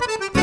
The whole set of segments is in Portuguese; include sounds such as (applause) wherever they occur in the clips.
Thank you.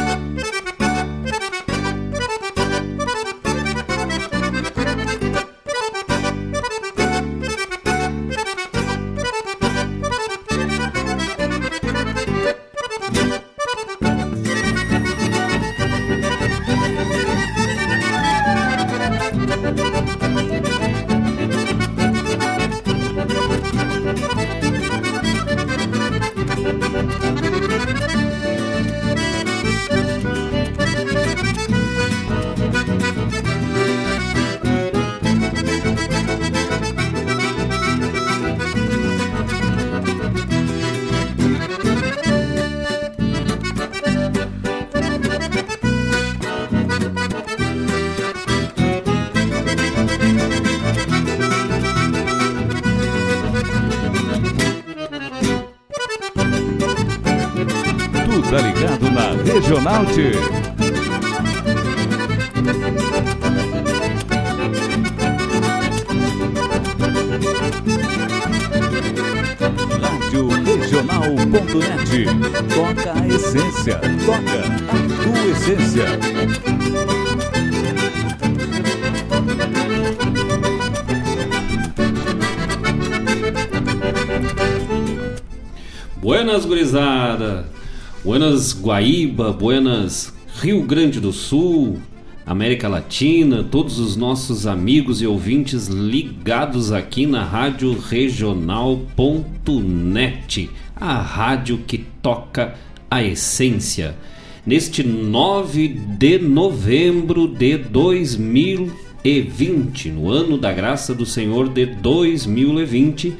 Guaíba, Buenas Rio Grande do Sul, América Latina, todos os nossos amigos e ouvintes ligados aqui na Rádio Regional.net, a rádio que toca a essência. Neste 9 de novembro de 2020, no ano da graça do Senhor de 2020,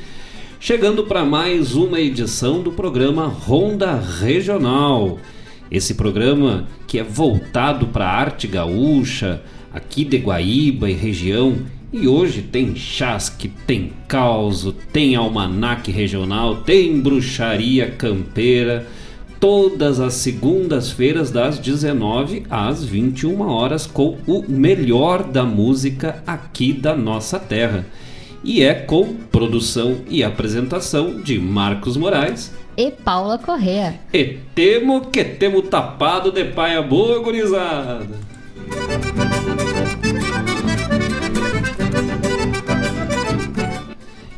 chegando para mais uma edição do programa Ronda Regional. Esse programa que é voltado para a arte gaúcha, aqui de Guaíba e região. E hoje tem chasque, tem causo, tem almanaque regional, tem bruxaria campeira. Todas as segundas-feiras, das 19 às 21 horas, com o melhor da música aqui da nossa terra e é com produção e apresentação de Marcos Moraes e Paula Correa. E temo que temo tapado de paia boa, gurizada.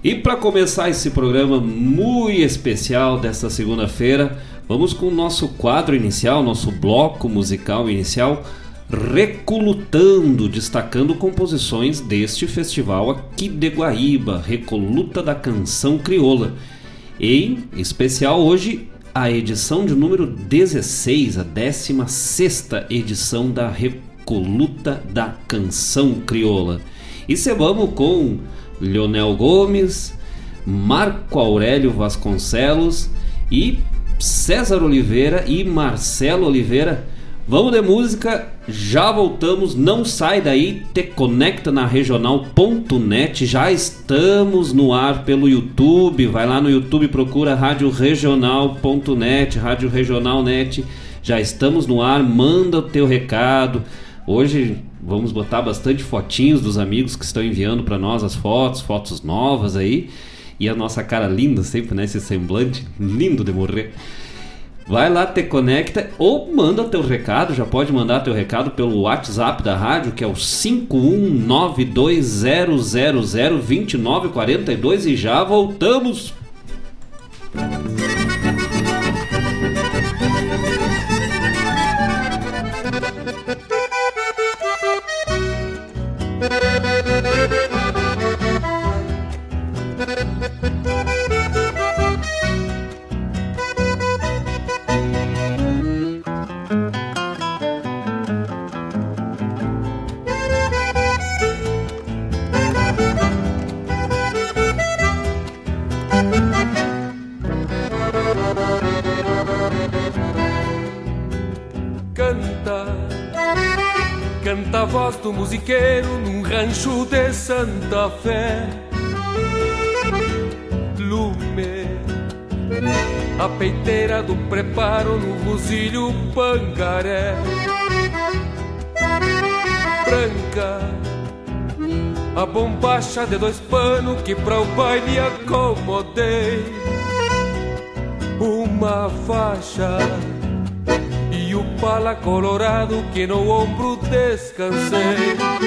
E para começar esse programa muito especial desta segunda-feira, vamos com o nosso quadro inicial, nosso bloco musical inicial Recolutando, destacando composições deste festival aqui de Guaíba, Recoluta da Canção Crioula. Em especial hoje, a edição de número 16, a 16 edição da Recoluta da Canção Crioula. E cebamos com Leonel Gomes, Marco Aurélio Vasconcelos e César Oliveira e Marcelo Oliveira Vamos de música, já voltamos, não sai daí, te conecta na regional.net, já estamos no ar pelo YouTube, vai lá no YouTube, procura Rádio Regional.net, Rádio Regional.net, já estamos no ar, manda o teu recado. Hoje vamos botar bastante fotinhos dos amigos que estão enviando para nós as fotos, fotos novas aí, e a nossa cara linda sempre, né, esse semblante lindo de morrer. Vai lá, te conecta ou manda teu recado, já pode mandar teu recado pelo WhatsApp da rádio, que é o 51920002942 e já voltamos. gosto Santa Fé. Lume, a peiteira do preparo no ruzilho pangaré. Branca, a bombacha de dois panos que pra o baile acomodei. Uma faixa o pala colorado que no ombro descansei.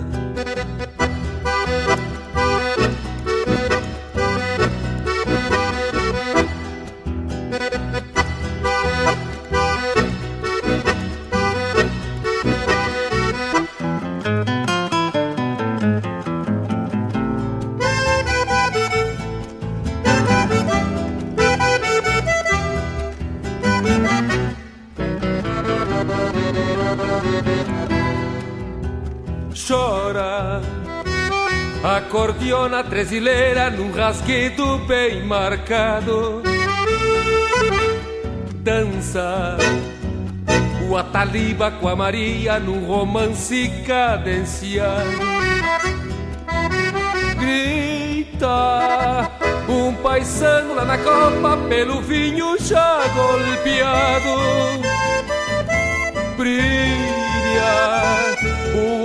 Acordeona tresileira num rasguido bem marcado. Dança o Ataliba com a Maria num romance cadenciado. Grita um paisano lá na copa pelo vinho já golpeado. Brilha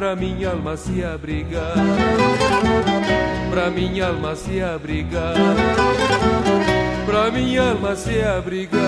pra minha alma se abrigar, pra minha alma se abrigar, pra minha alma se abrigar.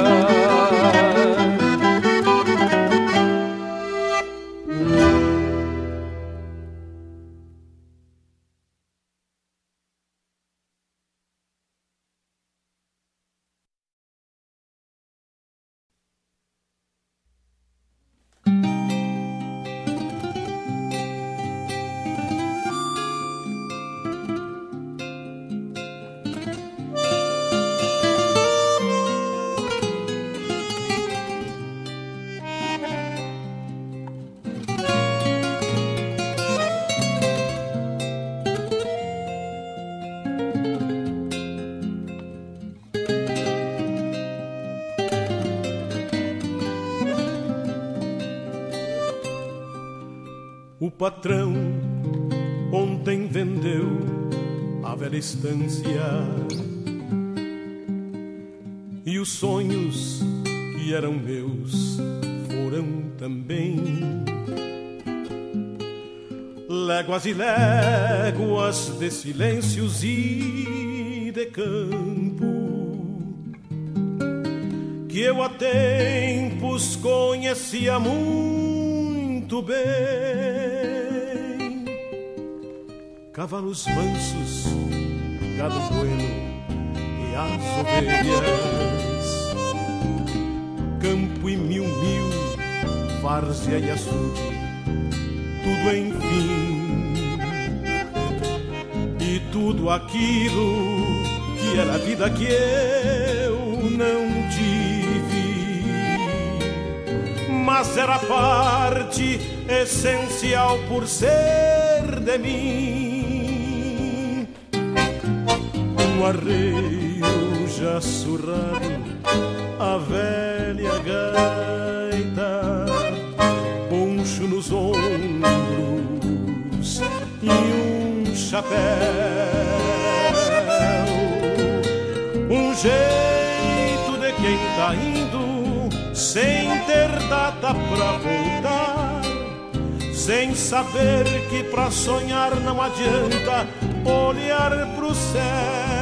Patrão. Ontem vendeu a velha estância. E os sonhos que eram meus foram também. Léguas e léguas de silêncios e de campo que eu há tempos conhecia muito bem cavalos mansos, gado bueno e as ovelhas, campo e mil mil, várzea e açude, tudo enfim, e tudo aquilo que era a vida que eu não tive, mas era parte essencial por ser de mim arreio já surrado a velha gaita, poncho nos ombros e um chapéu, um jeito de quem tá indo sem ter data pra voltar sem saber que pra sonhar não adianta olhar pro céu.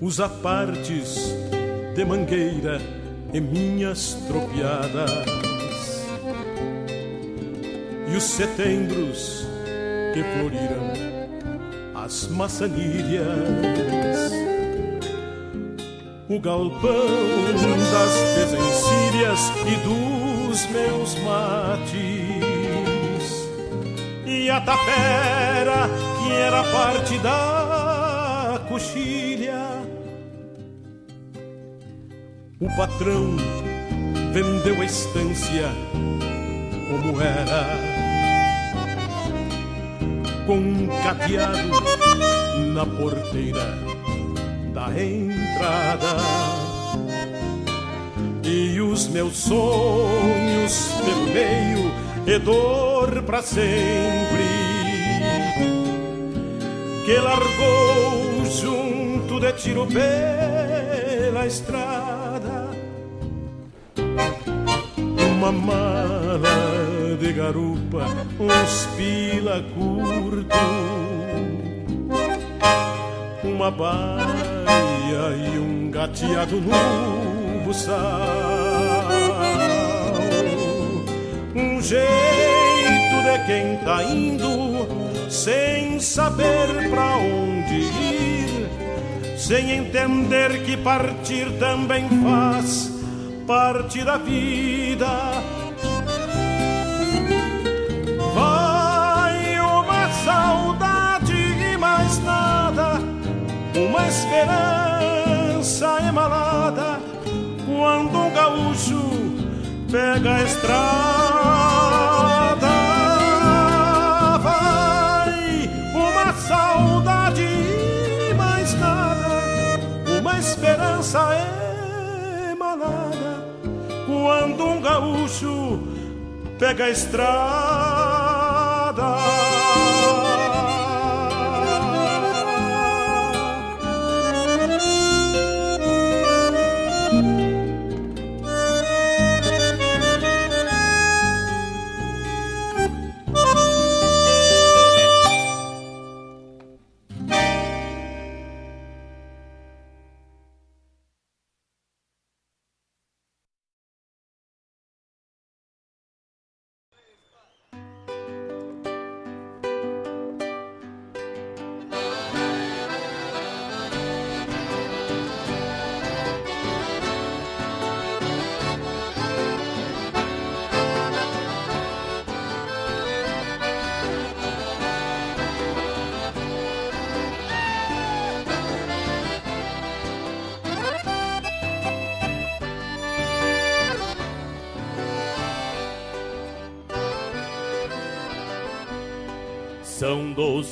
os apartes de mangueira e minhas tropiadas, e os setembros que floriram as maçanilhas, o galpão das desencilhas e dos meus mates, e a tapera que era parte da coxilha o patrão vendeu a estância como era, com um cadeado na porteira da entrada. E os meus sonhos pelo meio e dor para sempre. Que largou junto de tiro pela estrada uma mala de garupa, uns pila curto, uma baia e um gateado no buçal, um jeito de quem tá indo sem saber pra onde ir, sem entender que partir também faz parte da vida. Vai uma saudade e mais nada, uma esperança emalada, quando um gaúcho pega a estrada. Quando um gaúcho pega a estrada.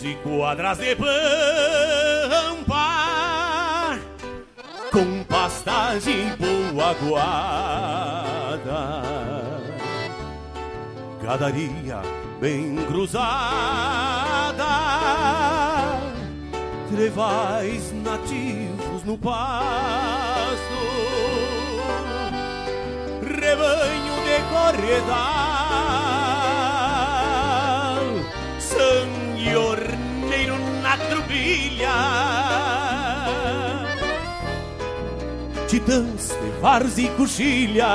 Doze quadras de pampa Com pastagem boa guarda. Gadaria bem cruzada Trevais nativos no pasto Rebanho de corredar titãs de vars e coxilha.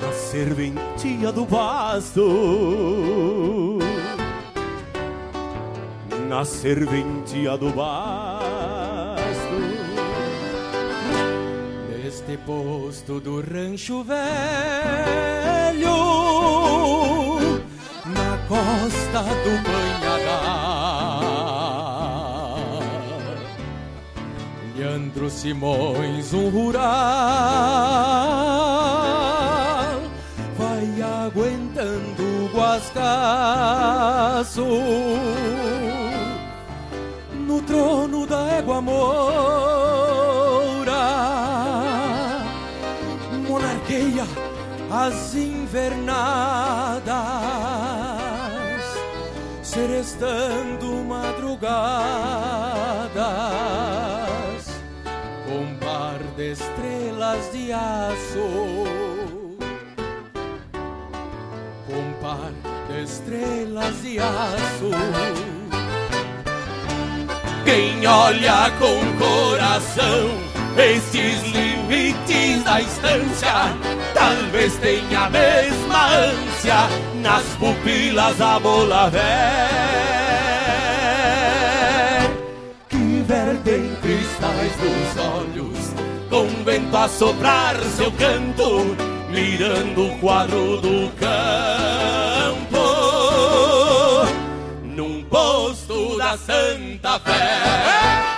Na serventia do basto, na serventia do basto. Neste posto do rancho velho, costa do Banhagar. Leandro Simões, um rural, vai aguentando o guascaço no trono da égua moura, monarqueia as invernadas, serestando madrugadas, com par de estrelas de aço, com par de estrelas de aço. Quem olha com coração estes limites da estância, talvez tenha a mesma ânsia nas pupilas a bola véia que vertem cristais dos olhos, com vento a soprar seu canto, mirando o quadro do campo num posto da Santa Fé.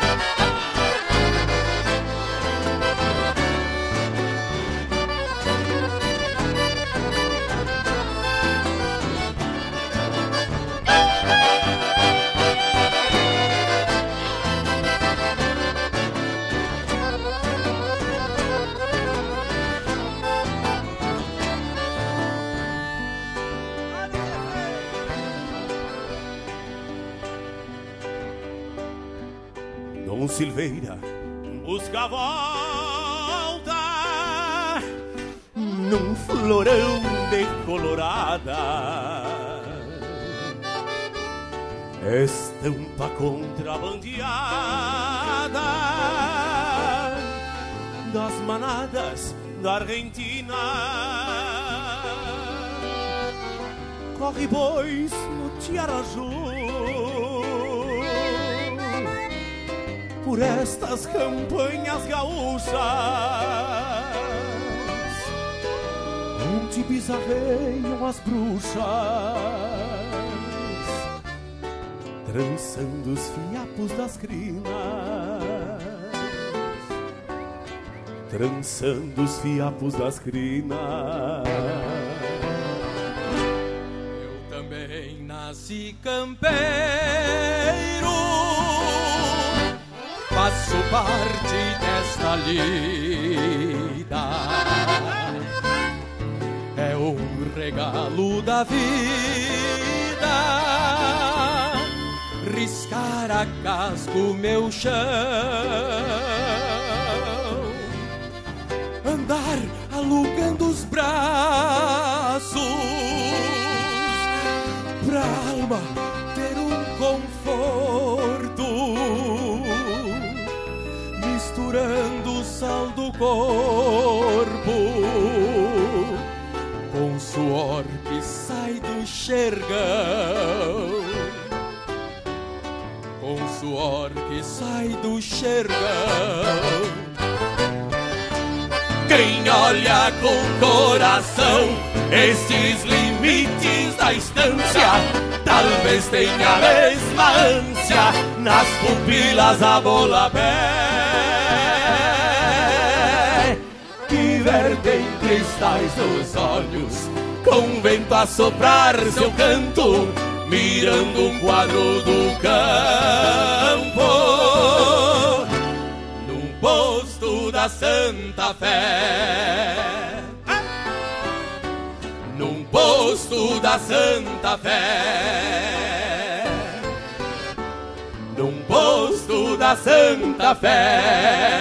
Dom Silveira busca a volta num florão de colorada. Estampa contrabandeada das manadas da Argentina. Corre bois no Tiaraju por estas campanhas gaúchas, onde bizarreiam as bruxas, trançando os fiapos das crinas, trançando os fiapos das crinas. Eu também nasci campeiro, faço parte desta lida. É um regalo da vida, riscar a casco meu chão, andar alugando os braços pra alma ter um conforto, o sal do corpo. Com suor que sai do xergão, com suor que sai do xergão. Quem olha com coração estes limites da estância, talvez tenha a mesma ânsia nas pupilas a bola pé cristais dos olhos, com vento a soprar seu canto, mirando um quadro do campo num posto da Santa Fé. Num posto da Santa Fé. Num posto da Santa Fé.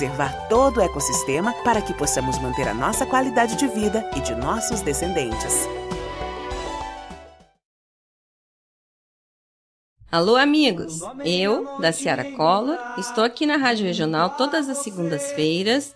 todo o ecossistema para que possamos manter a nossa qualidade de vida e de nossos descendentes. Alô, amigos! Eu, da Ciara Collor, estou aqui na Rádio Regional todas as segundas-feiras,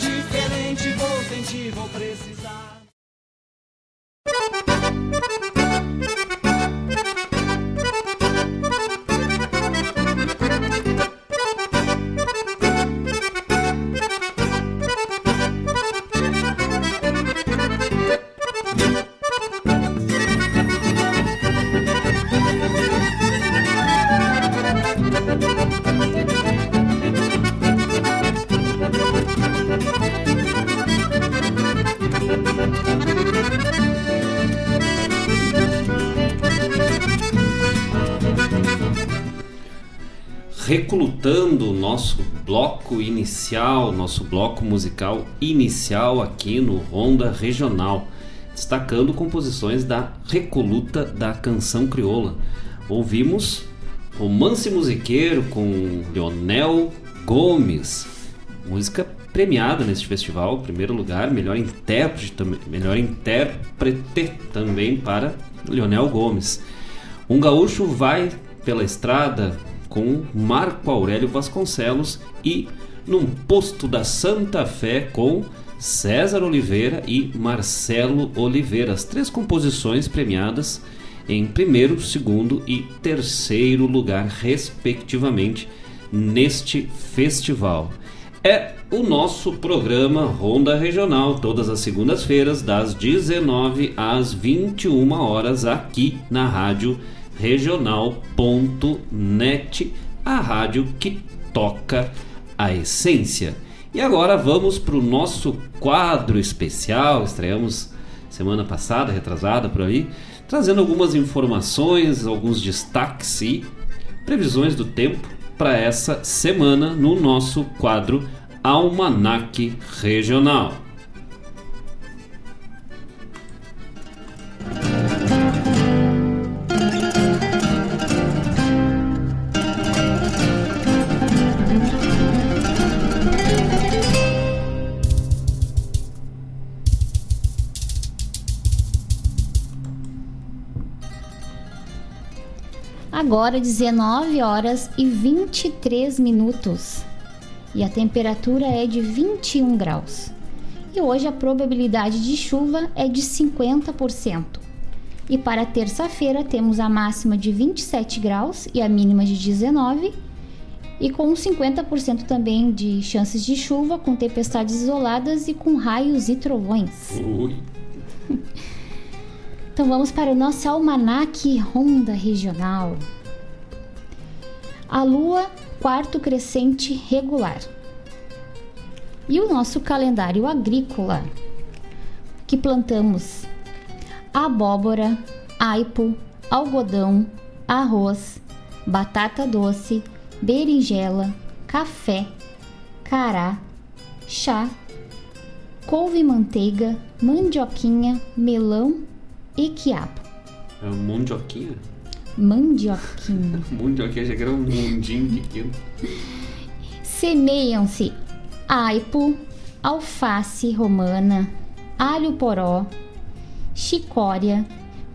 Diferente vou sentir, vou precisar. Recrutando o nosso bloco inicial, nosso bloco musical inicial aqui no Ronda Regional, destacando composições da Recoluta da Canção Crioula. Ouvimos Romance Musiqueiro com Leonel Gomes, música premiada neste festival, primeiro lugar, melhor intérprete, melhor intérprete também para Leonel Gomes. Um gaúcho vai pela estrada com Marco Aurélio Vasconcelos e Num Posto da Santa Fé com César Oliveira e Marcelo Oliveira, as três composições premiadas em primeiro, segundo e terceiro lugar, respectivamente, neste festival. É o nosso programa Ronda Regional, todas as segundas-feiras, das 19 às 21 horas, aqui na Rádio regional.net, a rádio que toca a essência. E agora vamos para o nosso quadro especial, estreamos semana passada, retrasada por aí, trazendo algumas informações, alguns destaques e previsões do tempo para essa semana no nosso quadro Almanac Regional. Agora 19 horas e 23 minutos. E a temperatura é de 21 graus. E hoje a probabilidade de chuva é de 50%. E para terça-feira temos a máxima de 27 graus e a mínima de 19 e com 50% também de chances de chuva, com tempestades isoladas e com raios e trovões. Ui. (laughs) Então vamos para o nosso almanaque Ronda Regional. A Lua, quarto crescente regular. E o nosso calendário agrícola, que plantamos abóbora, aipo, algodão, arroz, batata doce, berinjela, café, cará, chá, couve-manteiga, mandioquinha, melão e quiabo. É mandioquinha? (laughs) Mandioquinha. mandioquinha, já que era um mundinho pequeno. Semeiam-se aipo, alface romana, alho poró, chicória,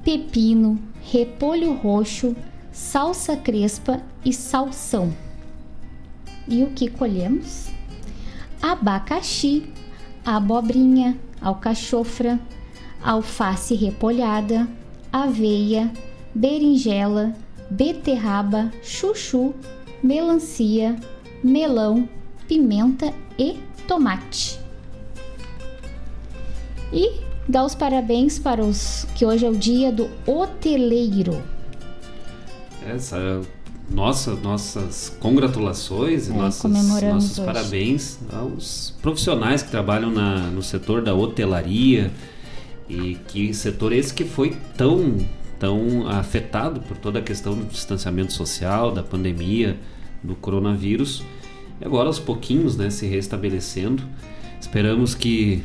pepino, repolho roxo, salsa crespa e salsão. E o que colhemos? Abacaxi, abobrinha, alcachofra, alface repolhada, aveia, berinjela, beterraba, chuchu, melancia, melão, pimenta e tomate. E dá os parabéns para os que hoje é o dia do hoteleiro. Essa nossa, nossas congratulações e é, nossas, nossos hoje. parabéns aos profissionais que trabalham na, no setor da hotelaria e que setor esse que foi tão tão afetado por toda a questão do distanciamento social, da pandemia, do coronavírus. E agora aos pouquinhos, né, se restabelecendo. Esperamos que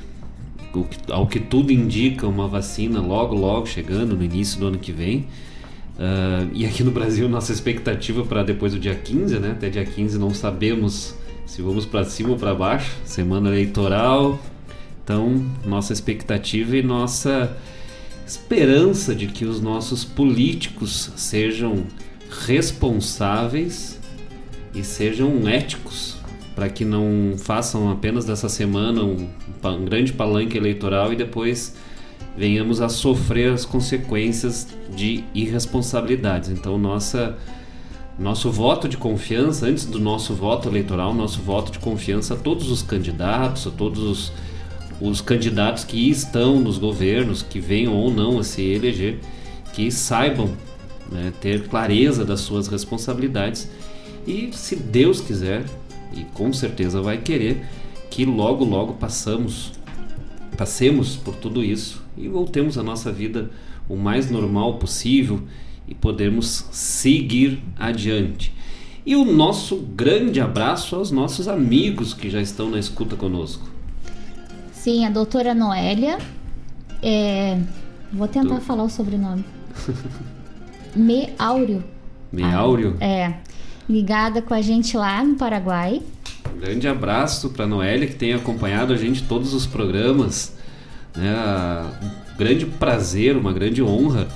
ao que tudo indica, uma vacina logo, logo chegando no início do ano que vem. Uh, e aqui no Brasil, (laughs) nossa expectativa para depois do dia 15, né? Até dia 15 não sabemos se vamos para cima ou para baixo. Semana eleitoral. Então, nossa expectativa e nossa esperança de que os nossos políticos sejam responsáveis e sejam éticos para que não façam apenas dessa semana um, um grande palanque eleitoral e depois venhamos a sofrer as consequências de irresponsabilidades. Então, nossa, nosso voto de confiança, antes do nosso voto eleitoral, nosso voto de confiança a todos os candidatos, a todos os, os candidatos que estão nos governos, que venham ou não a se eleger, que saibam né, ter clareza das suas responsabilidades e, se Deus quiser, e com certeza vai querer, que logo, logo passamos, passemos por tudo isso e voltemos a nossa vida o mais normal possível e podemos seguir adiante. E o nosso grande abraço aos nossos amigos que já estão na escuta conosco. Sim, a doutora Noélia. É... Vou tentar Do... falar o sobrenome. Meáureo. Meáureo? Ah, é. Ligada com a gente lá no Paraguai. Um grande abraço para Noélia que tem acompanhado a gente todos os programas. Né? Um grande prazer, uma grande honra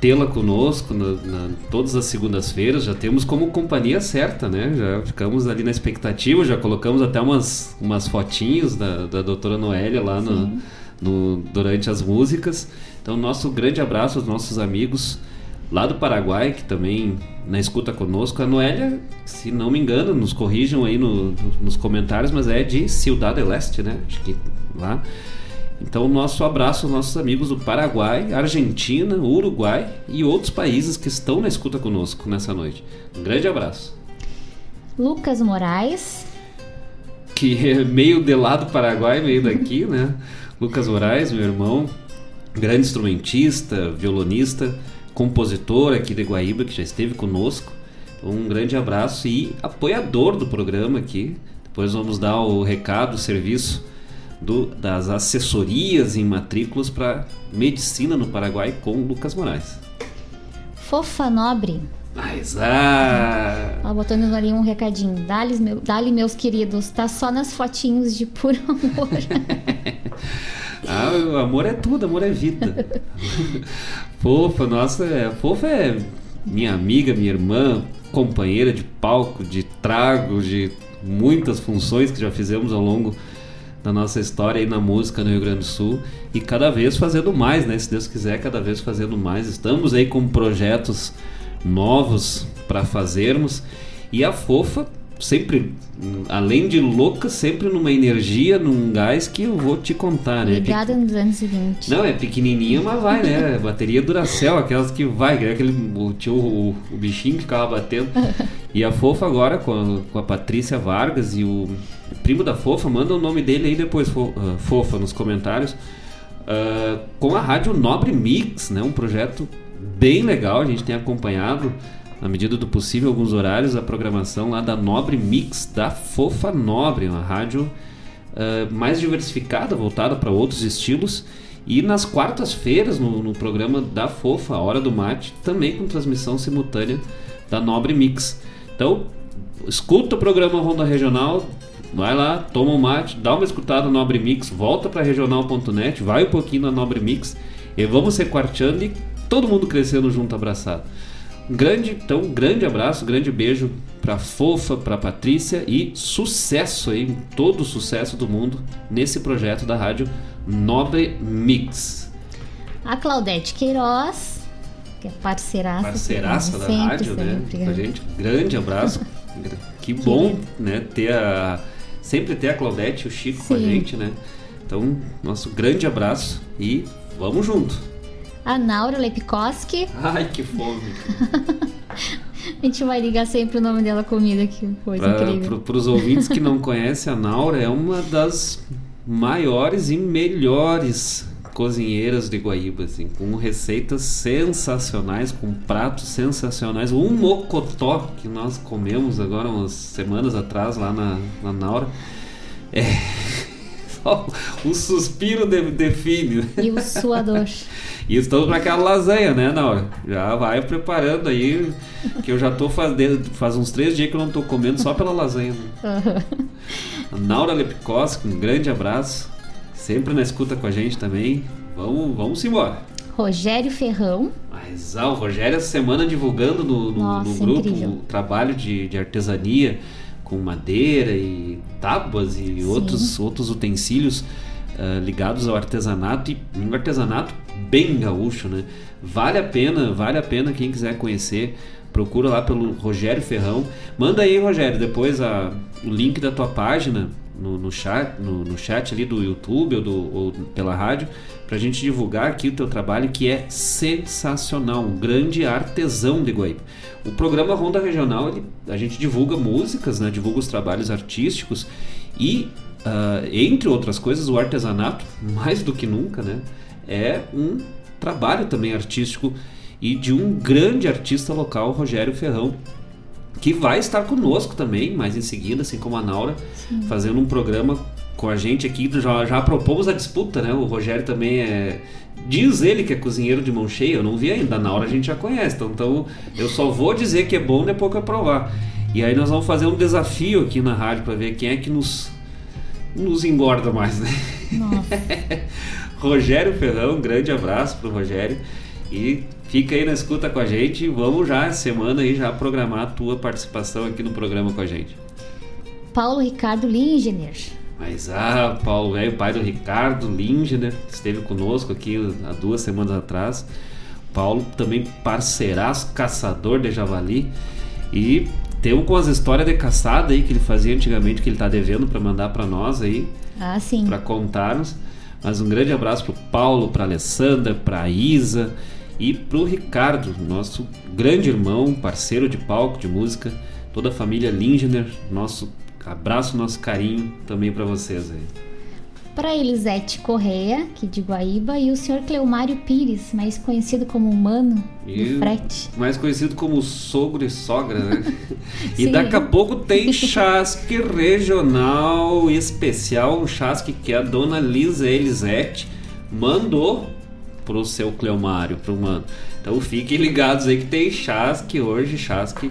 tê-la conosco na, na, todas as segundas-feiras. Já temos como companhia certa, né? Já ficamos ali na expectativa, já colocamos até umas, umas fotinhos da, da doutora Noélia lá no, no, durante as músicas. Então, nosso grande abraço aos nossos amigos lá do Paraguai, que também na escuta conosco. A Noélia, se não me engano, nos corrijam aí no, nos comentários, mas é de Ciudad Leste, né? Acho que lá. Então, nosso abraço aos nossos amigos do Paraguai, Argentina, Uruguai e outros países que estão na escuta conosco nessa noite. Um grande abraço. Lucas Moraes. Que é meio de lá do Paraguai, meio daqui, (laughs) né? Lucas Moraes, meu irmão, grande instrumentista, violonista, compositor aqui de Guaíba, que já esteve conosco. Um grande abraço e apoiador do programa aqui. Depois vamos dar o recado, o serviço do, das assessorias em matrículas para medicina no Paraguai com Lucas Moraes. Fofa Nobre. Mas ah! Ó, botando ali um recadinho. Dá-lhe, meu, dá meus queridos, tá só nas fotinhos de puro (laughs) amor. (laughs) ah, o amor é tudo, amor é vida. (laughs) fofa, nossa, é, fofa é minha amiga, minha irmã, companheira de palco, de trago, de muitas funções que já fizemos ao longo da nossa história aí na música no Rio Grande do Sul e cada vez fazendo mais, né? Se Deus quiser, cada vez fazendo mais. Estamos aí com projetos novos para fazermos e a Fofa sempre, além de louca, sempre numa energia, num gás que eu vou te contar, né? Ligada no 220. Não, é pequenininha, mas vai, né? Bateria Duracell, aquelas que vai, que é aquele o, tio, o, o bichinho que ficava batendo. (laughs) E a Fofa agora com a, com a Patrícia Vargas e o primo da Fofa, manda o nome dele aí depois, uh, Fofa, nos comentários. Uh, com a Rádio Nobre Mix, né? Um projeto bem legal, a gente tem acompanhado na medida do possível, alguns horários, a programação lá da Nobre Mix, da Fofa Nobre, uma rádio uh, mais diversificada, voltada para outros estilos. E nas quartas-feiras, no, no, programa da Fofa, Hora do Mate, também com transmissão simultânea da Nobre Mix. Então, escuta o programa Ronda Regional, vai lá, toma um mate, dá uma escutada no Nobre Mix, volta para regional.net, vai um pouquinho na Nobre Mix e vamos se quarteando e todo mundo crescendo junto, abraçado. Grande, então, grande abraço, grande beijo pra Fofa, pra Patrícia e sucesso aí, todo o sucesso do mundo nesse projeto da rádio Nobre Mix. A Claudete Queiroz, que é parceiraça. Parceiraça da sempre, rádio, né? sempre, Pra gente, grande abraço. (laughs) que bom, né, ter a sempre ter a Claudete e o Chico com a Sim. gente, né? Então, nosso grande abraço e vamos junto. A Naura Lepkoski, Ai, que fome. (laughs) a gente vai ligar sempre o nome dela comida, que coisa incrível. Para os ouvintes que não (laughs) conhecem, a Naura é uma das maiores e melhores cozinheiras de Guaíba, assim, com receitas sensacionais, com pratos sensacionais. Um mocotó que nós comemos agora umas semanas atrás lá na, na Naura. É. Só (laughs) um suspiro de- define. E o suador. E estamos para aquela lasanha, né, Naura? Já vai preparando aí, que eu já tô fazendo, faz uns três dias que eu não tô comendo só pela lasanha. né? Naura Lepkoski, um grande abraço, sempre na escuta com a gente também. Vamos, vamos embora. Rogério Ferrão, Mas ah, o Rogério essa semana divulgando no, no- no Nossa, grupo incrível. o trabalho de, de artesania com madeira e tábuas e outros, outros utensílios ah, ligados ao artesanato e um artesanato bem gaúcho, né? Vale a pena, vale a pena quem quiser conhecer. Procura lá pelo Rogério Ferrão. Manda aí, Rogério, depois a, o link da tua página no, no chat, no, no chat ali do YouTube ou, do, ou pela rádio, pra gente divulgar aqui o teu trabalho que é sensacional, um grande artesão de Guaíba. O programa Ronda Regional, ele, a gente divulga músicas, né, divulga os trabalhos artísticos e, ah, entre outras coisas, o artesanato, (laughs) mais do que nunca, né, é um trabalho também artístico e de um grande artista local, Rogério Ferrão, que vai estar conosco também, mais em seguida, assim como a Naura, fazendo um programa com a gente aqui. Já, já propomos a disputa, né? O Rogério também é. Diz ele que é cozinheiro de mão cheia, eu não vi ainda. A Naura a gente já conhece, então, então eu só vou dizer que é bom depois que eu provar. E aí nós vamos fazer um desafio aqui na rádio para ver quem é que nos, nos engorda mais, né? nossa, (laughs) Rogério Ferrão, um grande abraço pro Rogério. E fica aí na escuta com a gente. Vamos já, semana aí, já programar a tua participação aqui no programa com a gente. Paulo Ricardo Lingener. Mas ah, Paulo velho, pai do Ricardo Lindner, que esteve conosco aqui há duas semanas atrás. Paulo também parceiraço, caçador de javali. E temos com as histórias de caçada aí que ele fazia antigamente, que ele tá devendo para mandar para nós aí. Ah, sim. para contar-nos. Mas um grande abraço pro Paulo, pra Alessandra, pra Isa e pro Ricardo, nosso grande irmão, parceiro de palco, de música, toda a família Lindner, nosso abraço, nosso carinho também para vocês aí. Para Elisete Correia, que de Guaíba, e o senhor Cleomário Pires, mais conhecido como Mano E do Frete. mais conhecido como sogro e sogra, né? (laughs) e Sim. daqui a pouco tem (laughs) chasque regional especial, um chasque que a dona Lisa Elisete mandou pro seu Cleomário, pro mano. Então fiquem ligados aí que tem chasque hoje, chasque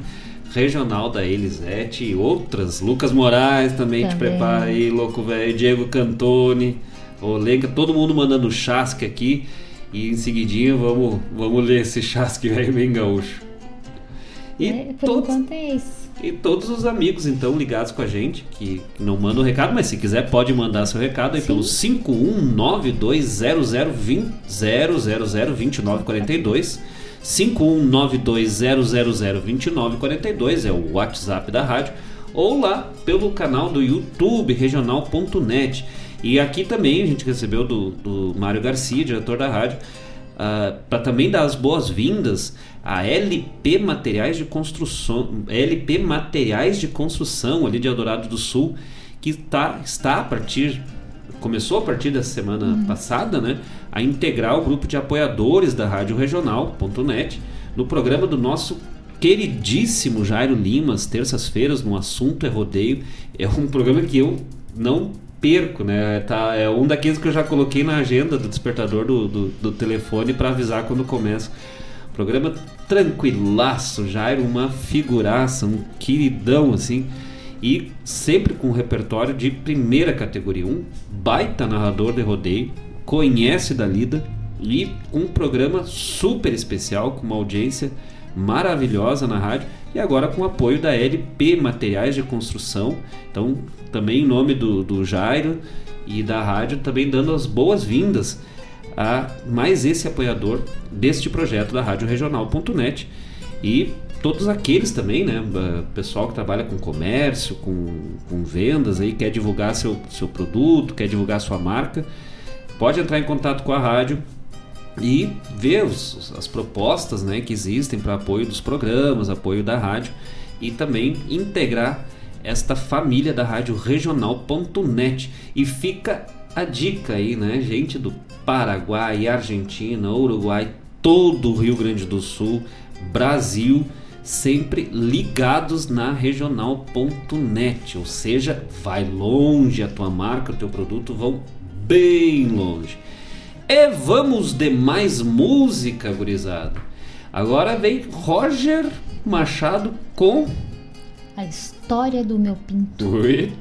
regional da Elisete e outras. Lucas Moraes também, te Também. prepara aí, louco velho, Diego Cantoni, Olenka, todo mundo mandando chasque aqui. E em seguidinho vamos, vamos ler esse chasque velho bem gaúcho. E, É, por todos, enquanto é isso. E todos os amigos, então, ligados com a gente, que não mandam recado, mas se quiser pode mandar seu recado aí pelo 51920002942. 51920002942 é o WhatsApp da rádio. Ou lá pelo canal do YouTube regional.net. E aqui também a gente recebeu do, do Mário Garcia, diretor da rádio, para também dar as boas-vindas a LP Materiais de Construção, LP Materiais de Construção ali de Eldorado do Sul, que tá, está a partir começou a partir da semana passada, né, a integrar o grupo de apoiadores da Rádio Regional.net no programa do nosso queridíssimo Jairo Limas, terças-feiras, no assunto é rodeio. É um programa que eu não perco, né? Tá, é um daqueles que eu já coloquei na agenda do despertador do, do, do telefone para avisar quando começa. Programa tranquilaço, Jairo, uma figuraça, um queridão assim. E sempre com um repertório de primeira categoria. Um baita narrador de rodeio, conhece da lida e um programa super especial com uma audiência maravilhosa na rádio e agora com apoio da LP Materiais de Construção. Então, também em nome do, do Jairo e da rádio, também dando as boas-vindas a mais esse apoiador deste projeto da Rádio Regional.net e todos aqueles também, né? Pessoal que trabalha com comércio, com, com vendas aí, quer divulgar seu, seu produto, quer divulgar sua marca, pode entrar em contato com a rádio e ver os, as propostas né, que existem para apoio dos programas, apoio da rádio e também integrar esta família da rádio regional.net. E fica a dica aí, né, gente do Paraguai, Argentina, Uruguai, todo o Rio Grande do Sul, Brasil, sempre ligados na regional.net, ou seja, vai longe a tua marca, o teu produto vão bem longe. E vamos de mais música, gurizada. Agora vem Roger Machado com a história do meu pinto. Ui,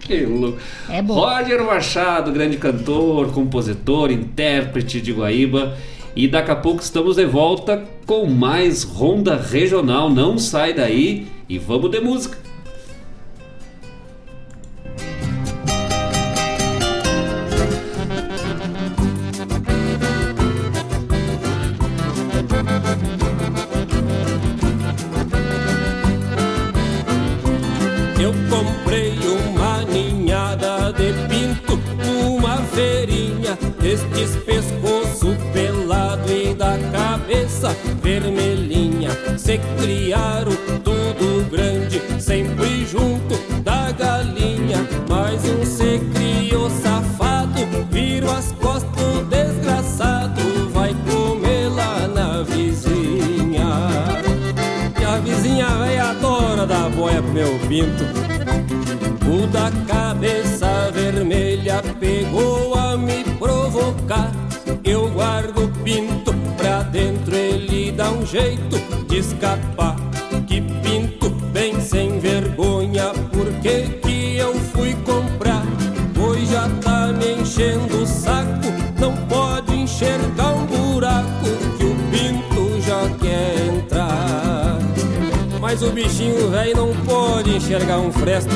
que louco. É bom. Roger Machado, grande cantor, compositor, intérprete de Guaíba. E daqui a pouco estamos de volta com mais Ronda Regional. Não sai daí e vamos de música. Estes pescoço pelado e da cabeça vermelhinha. Se criaram tudo grande, sempre junto da galinha. Mas um se criou safado, virou as costas desgraçado. Vai comer lá na vizinha. E a vizinha velha adora dar boia pro meu pinto. O da cabeça vermelha pegou a me provocar. Eu guardo o pinto pra dentro, ele dá um jeito de escapar. Que pinto bem sem vergonha, por que eu fui comprar? Pois já tá me enchendo o saco, não pode enxergar um buraco que o pinto já quer entrar. Mas o bichinho velho não pode enxergar um fresto.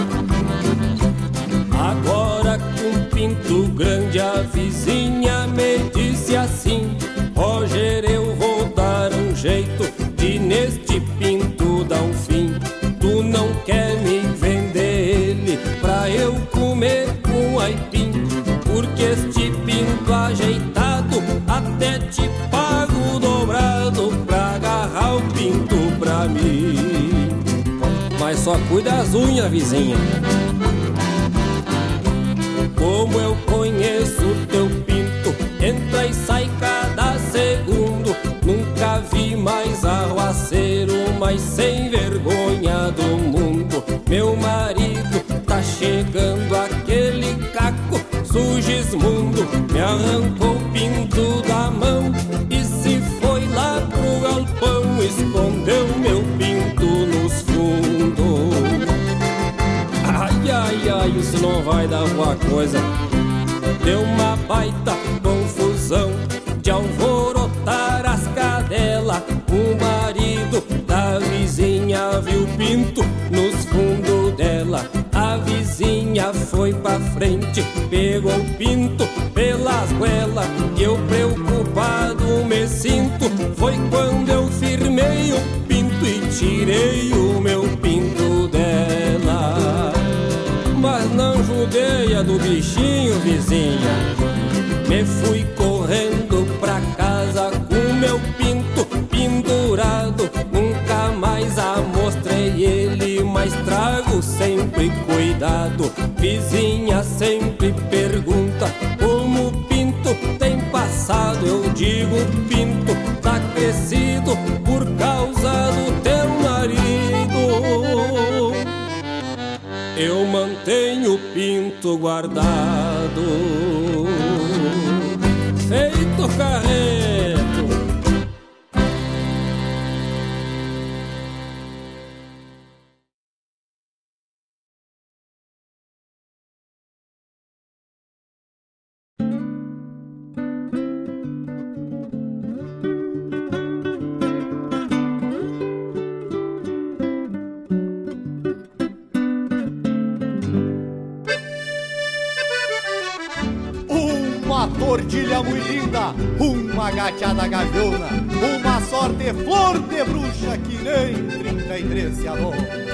Agora pinto grande a vizinha me disse assim Roger eu vou dar um jeito de neste pinto dar um fim. Tu não quer me vender ele pra eu comer com aipim Porque este pinto ajeitado até te pago dobrado Pra agarrar o pinto pra mim. Mas só cuida das unhas vizinha como eu conheço teu pinto, entra e sai cada segundo. Nunca vi mais arruaceiro, mais sem vergonha do mundo. Meu marido tá chegando aquele caco, sujesmundo, me arrancou o pinto da mão vai dar boa coisa. Deu uma baita confusão de alvorotar as cadelas. O marido da vizinha viu pinto nos fundos dela. A vizinha foi pra frente, pegou o pinto pelas goelas. E eu preocupado me sinto. Foi quando eu firmei o pinto e tirei o mas trago sempre cuidado. Vizinha sempre pergunta como o pinto tem passado. Eu digo: pinto tá crescido por causa do teu marido. Eu mantenho o pinto guardado, feito carreto. 33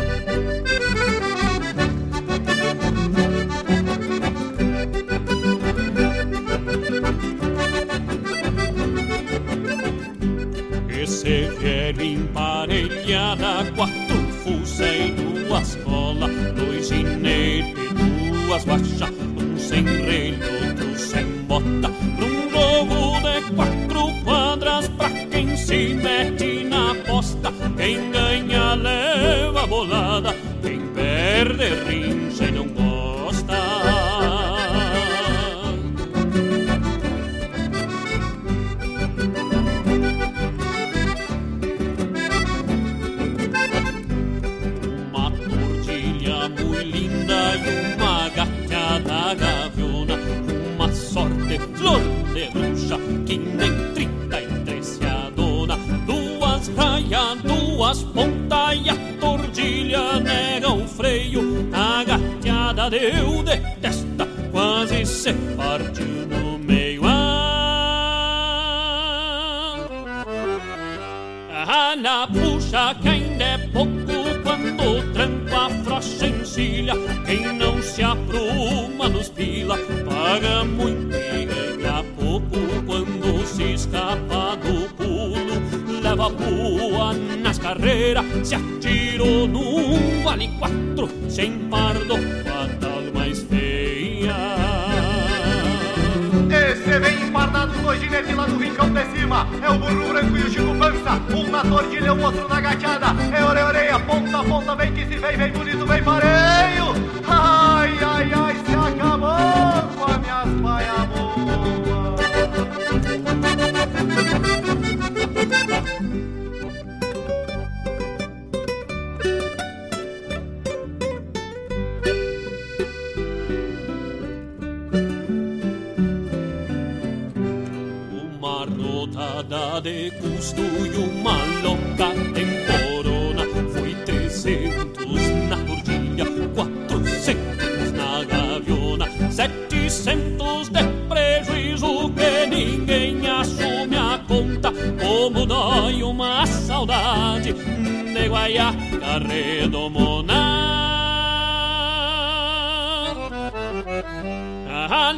a conta. Como dói uma saudade de guaiaca redomona.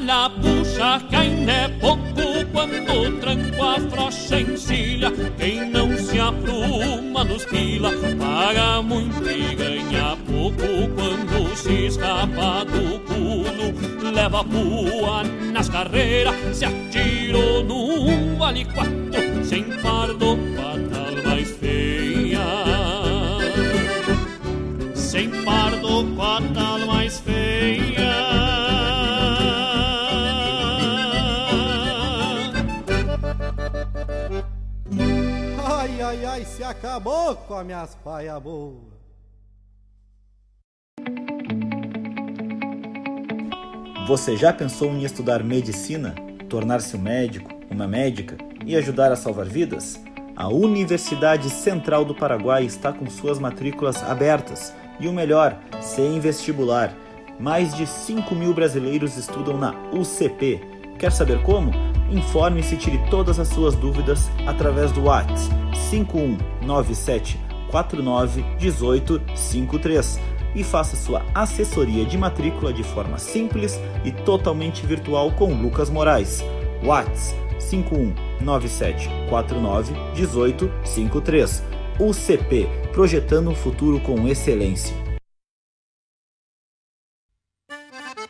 La puxa ainda é pouco quando tranco a frocha encilha. Quem não se apruma nos pila, paga muito e ganha pouco quando se escapa do pulo. Leva a pua nas carreiras, se atirou num vale quatro, sem pardo fatal mais feia. Sem pardo fatal mais feia. ai, ai, se acabou com as minhas paia boa. Você já pensou em estudar medicina, tornar-se um médico, uma médica e ajudar a salvar vidas? A Universidade Central do Paraguai está com suas matrículas abertas e o melhor, sem vestibular. Mais de 5 mil brasileiros estudam na UCP. Quer saber como? Informe-se e tire todas as suas dúvidas através do WhatsApp 5197 49 18 53 e faça sua assessoria de matrícula de forma simples e totalmente virtual com Lucas Moraes. WhatsApp 5197 49 18 53. UCP Projetando um futuro com excelência.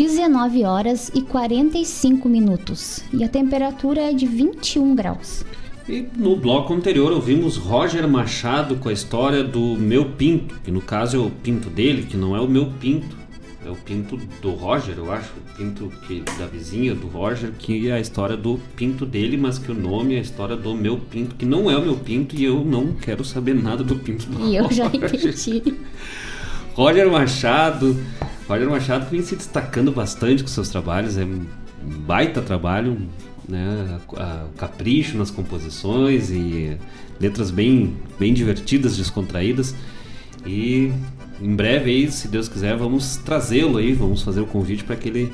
19 horas e 45 minutos. E a temperatura é de 21 graus. E no bloco anterior ouvimos Roger Machado com a história do meu pinto, que no caso é o pinto dele, que não é o meu pinto, é o pinto do Roger, eu acho, o pinto que, da vizinha do Roger, que é a história do pinto dele, mas que o nome é a história do meu pinto, que não é o meu pinto e eu não quero saber nada do pinto do E eu Roger. já entendi. (laughs) Roger Machado, Roger Machado vem se destacando bastante com seus trabalhos, é um baita trabalho, né? Capricho nas composições e letras bem, bem divertidas, descontraídas. E em breve aí, se Deus quiser, vamos trazê-lo aí, vamos fazer o convite para que ele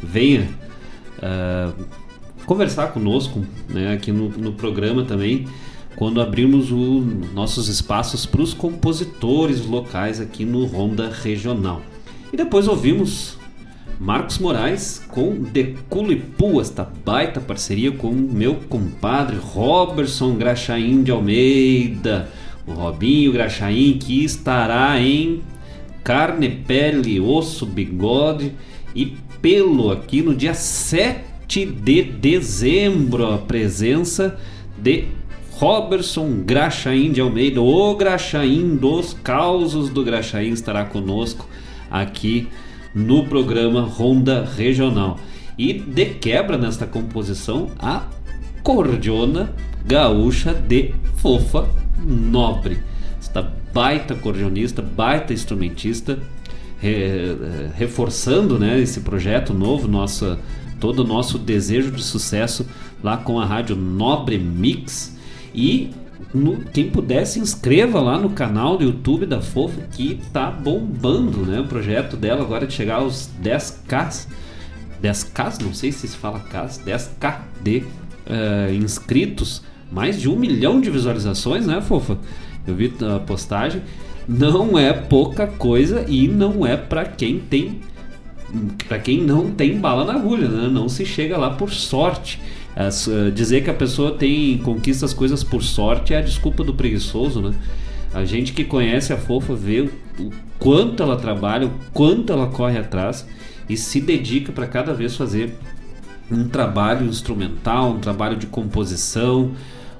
venha uh, conversar conosco, né? Aqui no, no programa também quando abrimos o, nossos espaços para os compositores locais aqui no Ronda Regional. E depois ouvimos Marcos Moraes com De Culipu, esta baita parceria com meu compadre Robertson Graxaim de Almeida, o Robinho Graxaim que estará em carne, pele, osso, bigode e pelo aqui no dia 7 de dezembro, a presença de Robertson Graxaim de Almeida, o Graxaim dos causos do Graxaim estará conosco aqui no programa Ronda Regional. E de quebra nesta composição, a cordiona gaúcha de Fofa Nobre. Esta baita cordionista, baita instrumentista, re, reforçando né, esse projeto novo, nossa, todo o nosso desejo de sucesso lá com a rádio Nobre Mix. E no, quem puder se inscreva lá no canal do YouTube da Fofa que tá bombando, né? O projeto dela agora de chegar aos 10k, 10k, não sei se se fala k, 10k de uh, inscritos, mais de um milhão de visualizações, né, Fofa? Eu vi a postagem. Não é pouca coisa e não é para quem tem, para quem não tem bala na agulha, né? Não se chega lá por sorte. As, uh, dizer que a pessoa tem conquista as coisas por sorte é a desculpa do preguiçoso, né? A gente que conhece a Fofa vê o, o quanto ela trabalha, o quanto ela corre atrás e se dedica para cada vez fazer um trabalho instrumental, um trabalho de composição,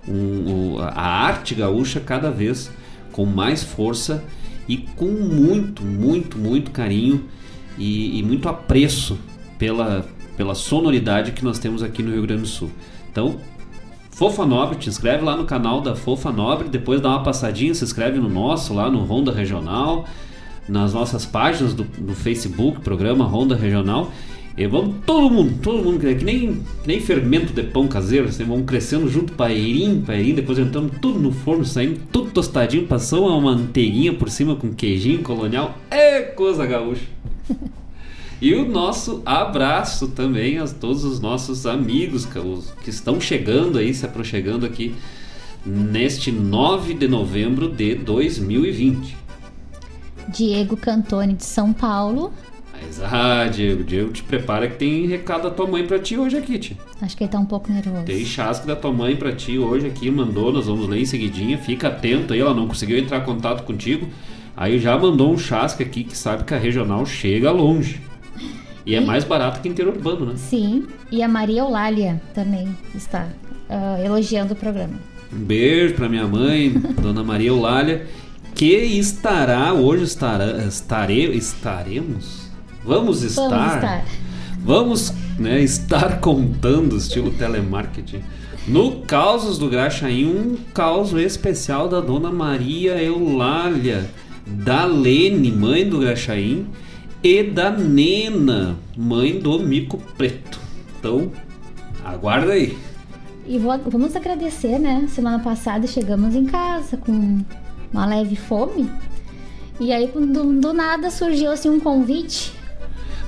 um, a arte gaúcha cada vez com mais força e com muito, muito, muito carinho e, e muito apreço pela, pela sonoridade que nós temos aqui no Rio Grande do Sul. Então, Fofa Nobre, te inscreve lá no canal da Fofa Nobre, depois dá uma passadinha, se inscreve no nosso, lá no Ronda Regional, nas nossas páginas do, do Facebook, programa Ronda Regional. E vamos todo mundo, todo mundo, que nem, que nem fermento de pão caseiro, assim, vamos crescendo junto, pairinho, pairinho, depois entramos tudo no forno, saindo tudo tostadinho, passou uma manteiguinha por cima com queijinho colonial, é coisa gaúcha. (laughs) E o nosso abraço também a todos os nossos amigos que estão chegando aí, se aproximando aqui neste 9 de novembro de 2020. Diego Cantoni de São Paulo. Mas, ah, Diego, Diego, te prepara que tem recado da tua mãe pra ti hoje aqui, tia. Acho que ele tá um pouco nervoso. Tem chasque da tua mãe pra ti hoje aqui, mandou, nós vamos ler em seguidinha. Fica atento aí, ela não conseguiu entrar em contato contigo. Aí já mandou um chasque aqui que sabe que a regional chega longe. E é mais barato que interurbano, né? Sim, e a Maria Eulália também está uh, elogiando o programa. Um beijo pra minha mãe, (laughs) Dona Maria Eulália, que estará, hoje estará, estare, estaremos? Vamos estar. Vamos estar. Vamos né, estar contando, estilo telemarketing. No Causos do Graxaim, um caos especial da Dona Maria Eulália, da Lene, mãe do Graxaim, e da Nena, mãe do Mico Preto. Então, aguarda aí. E vou, vamos agradecer, né? Semana passada chegamos em casa com uma leve fome. E aí, do, do nada, surgiu assim um convite.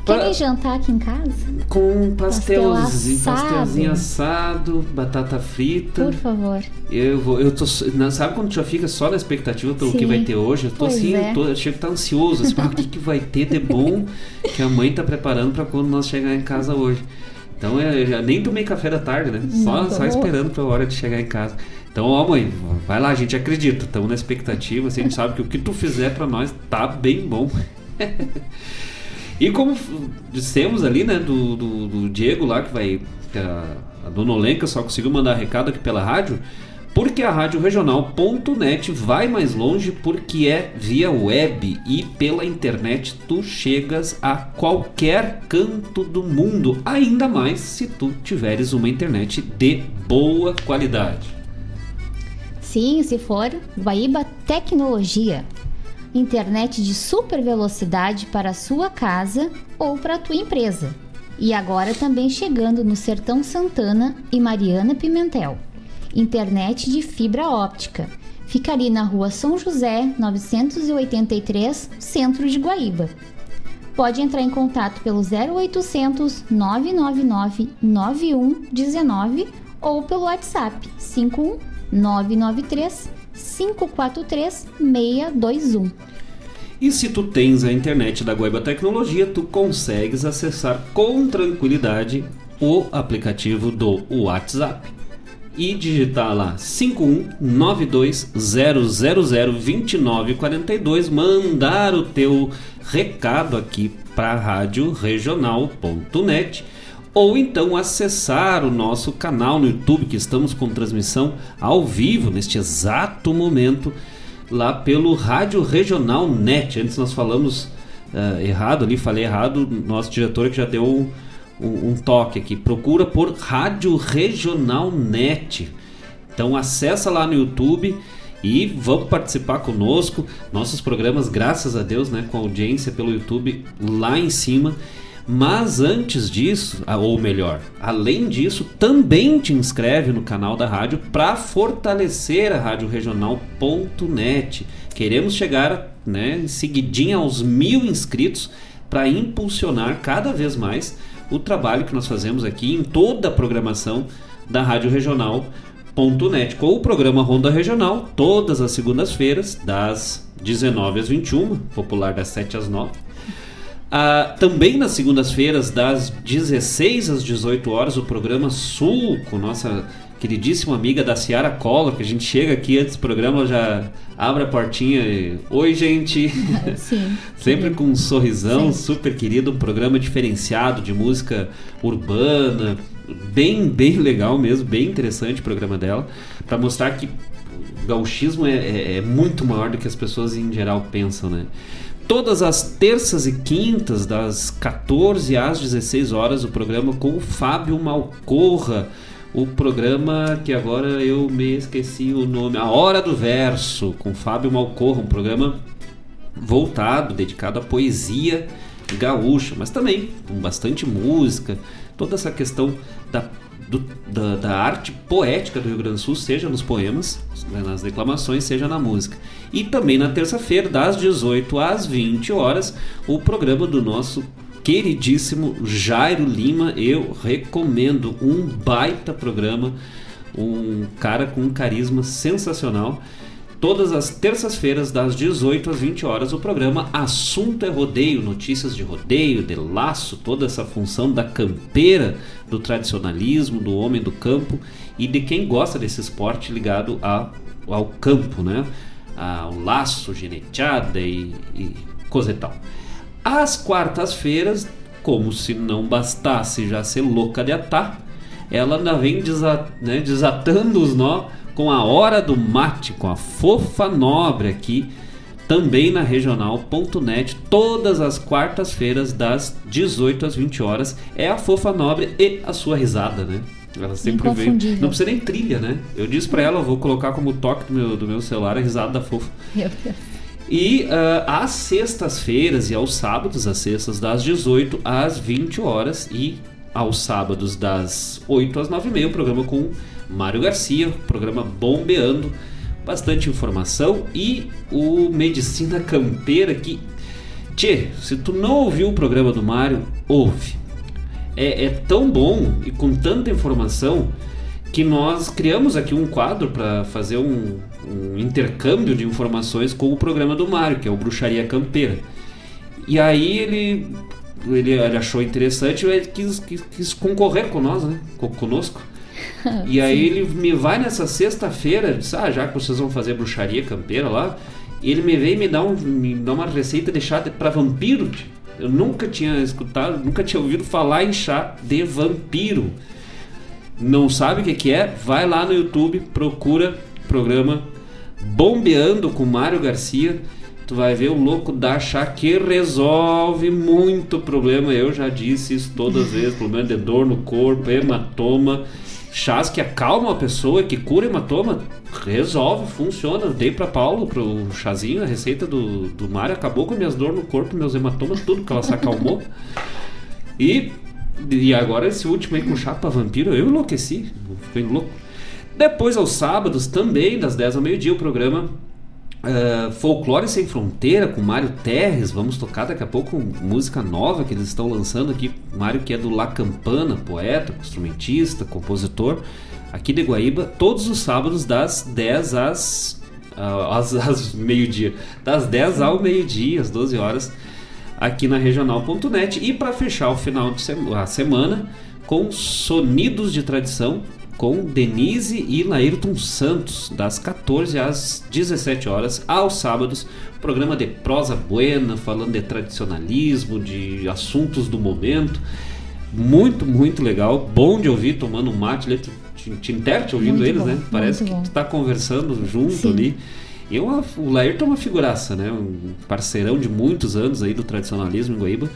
Querem jantar aqui em casa? Com pastelzinho, Pastel pastelzinho assado, batata frita. Por favor. Eu vou, eu tô, sabe quando tu já fica só na expectativa pelo Sim. que vai ter hoje? Eu tô pois assim, é. eu, tô, eu chego a estar ansioso, assim, o que, que vai ter de bom que a mãe tá preparando para quando nós chegar em casa hoje. Então eu já nem tomei café da tarde, né? Só, só esperando pra hora de chegar em casa. Então, ó, mãe, vai lá, a gente acredita, estamos na expectativa, assim, a gente sabe que o que tu fizer para nós tá bem bom. (laughs) E como dissemos ali, né, do, do, do Diego lá, que vai. A, a dona Olenka só conseguiu mandar recado aqui pela rádio. Porque a Rádio Regional.net vai mais longe porque é via web e pela internet tu chegas a qualquer canto do mundo, ainda mais se tu tiveres uma internet de boa qualidade. Sim, se for Guaíba Tecnologia. Internet de super velocidade para sua casa ou para a tua empresa. E agora também chegando no Sertão Santana e Mariana Pimentel internet de fibra óptica. Fica ali na rua São José, 983, centro de Guaíba. Pode entrar em contato pelo 0800 999 9119 ou pelo WhatsApp 51 993 543 621. E se tu tens a internet da Guaíba Tecnologia, tu consegues acessar com tranquilidade o aplicativo do WhatsApp e digitar lá 51920002942, mandar o teu recado aqui para a rádio regional.net ou então acessar o nosso canal no YouTube que estamos com transmissão ao vivo neste exato momento lá pelo Rádio Regional Net. Antes nós falamos uh, errado ali, falei errado, nosso diretor que já deu um, um toque aqui. Procura por Rádio Regional Net. Então acessa lá no YouTube e vamos participar conosco. Nossos programas, graças a Deus, né, com audiência pelo YouTube lá em cima. Mas antes disso, ou melhor, além disso, também te inscreve no canal da rádio para fortalecer a Rádio Regional.net. Queremos chegar né, seguidinha aos mil inscritos para impulsionar cada vez mais o trabalho que nós fazemos aqui em toda a programação da Rádio Regional.net, com o programa Ronda Regional, todas as segundas-feiras, das 19 às 21, popular das 7 às 9. Ah, também nas segundas-feiras, das 16 às 18 horas, o programa Sul, com nossa queridíssima amiga da Ciara Collor, que a gente chega aqui antes do programa, já abre a portinha e... Oi, gente! (laughs) Sim. (laughs) Sempre com um sorrisão, Sim. super querido, um programa diferenciado de música urbana, bem, bem legal mesmo, bem interessante o programa dela, para mostrar que o gauchismo é, é, é muito maior do que as pessoas em geral pensam, né? Todas as terças e quintas, das 14 às 16 horas, o programa com o Fábio Malcorra, o programa que agora eu me esqueci o nome, A Hora do Verso, com Fábio Malcorra, um programa voltado, dedicado à poesia gaúcha, mas também com bastante música, toda essa questão da, do, da, da, arte poética do Rio Grande do Sul, seja nos poemas, nas declamações, seja na música. E também na terça-feira, das 18 às 20 horas, o programa do nosso queridíssimo Jairo Lima. Eu recomendo um baita programa, um cara com um carisma sensacional. Todas as terças-feiras, das 18 às 20 horas, o programa Assunto é Rodeio, notícias de rodeio, de laço, toda essa função da campeira, do tradicionalismo, do homem do campo e de quem gosta desse esporte ligado a, ao campo, né? Ao laço, geneteada e, e coisa e tal. Às quartas-feiras, como se não bastasse já ser louca de atar, ela ainda vem desa, né, desatando os nó com a Hora do Mate, com a Fofa Nobre aqui, também na regional.net, todas as quartas-feiras, das 18 às 20 horas. É a Fofa Nobre e a sua risada, né? Ela sempre vem. Não precisa nem trilha, né? Eu disse para ela, eu vou colocar como toque do meu, do meu celular a risada da Fofa. Meu Deus. E uh, às sextas-feiras e aos sábados, às sextas das 18 às 20 horas e aos sábados das 8 às 9 e meia, o programa com Mário Garcia, programa bombeando, bastante informação e o Medicina Campeira que Tchê, se tu não ouviu o programa do Mário, ouve. É, é tão bom e com tanta informação que nós criamos aqui um quadro para fazer um, um, intercâmbio de informações com o programa do Mário, que é o Bruxaria Campeira. E aí ele, ele, ele achou interessante e ele quis, quis, quis, concorrer com nós, né? conosco. (laughs) E aí ele me vai nessa sexta-feira, ah, já que vocês vão fazer bruxaria campeira lá, ele me veio e me dá, um, me dá uma receita de chá para vampiro. Eu nunca tinha escutado, nunca tinha ouvido falar em chá de vampiro. Não sabe o que, que é? Vai lá no YouTube, procura programa Bombeando com Mário Garcia. Tu vai ver o louco da chá que resolve muito problema. Eu já disse isso todas as vezes: problema de dor no corpo, hematoma. Chás que acalmam a pessoa, que cura hematoma, resolve, funciona. Dei pra Paulo, pro chazinho, a receita do, do Mário, acabou com minhas dores no corpo, meus hematomas, tudo que ela se acalmou. E, e agora esse último aí com chá pra vampiro, eu enlouqueci, fiquei louco. Depois, aos sábados, também, das 10 ao meio-dia, o programa uh, Folclore Sem Fronteira, com Mário Terres. Vamos tocar daqui a pouco música nova que eles estão lançando aqui. Mário, que é do La Campana, poeta, instrumentista, compositor, aqui de Guaíba, todos os sábados, das 10 às, uh, às, às meio-dia. Das 10 ao meio-dia, às 12 horas, aqui na regional.net. E para fechar o final de sema a semana, com Sonidos de Tradição com Denise e Laírton Santos, das 14 às 17 horas, aos sábados. Programa de prosa buena, falando de tradicionalismo, de assuntos do momento. Muito, muito legal. Bom de ouvir, tomando um mate. Te, te, te interte ouvindo muito eles, bom, né? Parece que bom. tu tá conversando junto Sim. ali. E uma, o Laírton é uma figuraça, né? Um parceirão de muitos anos aí do tradicionalismo em Guaíba.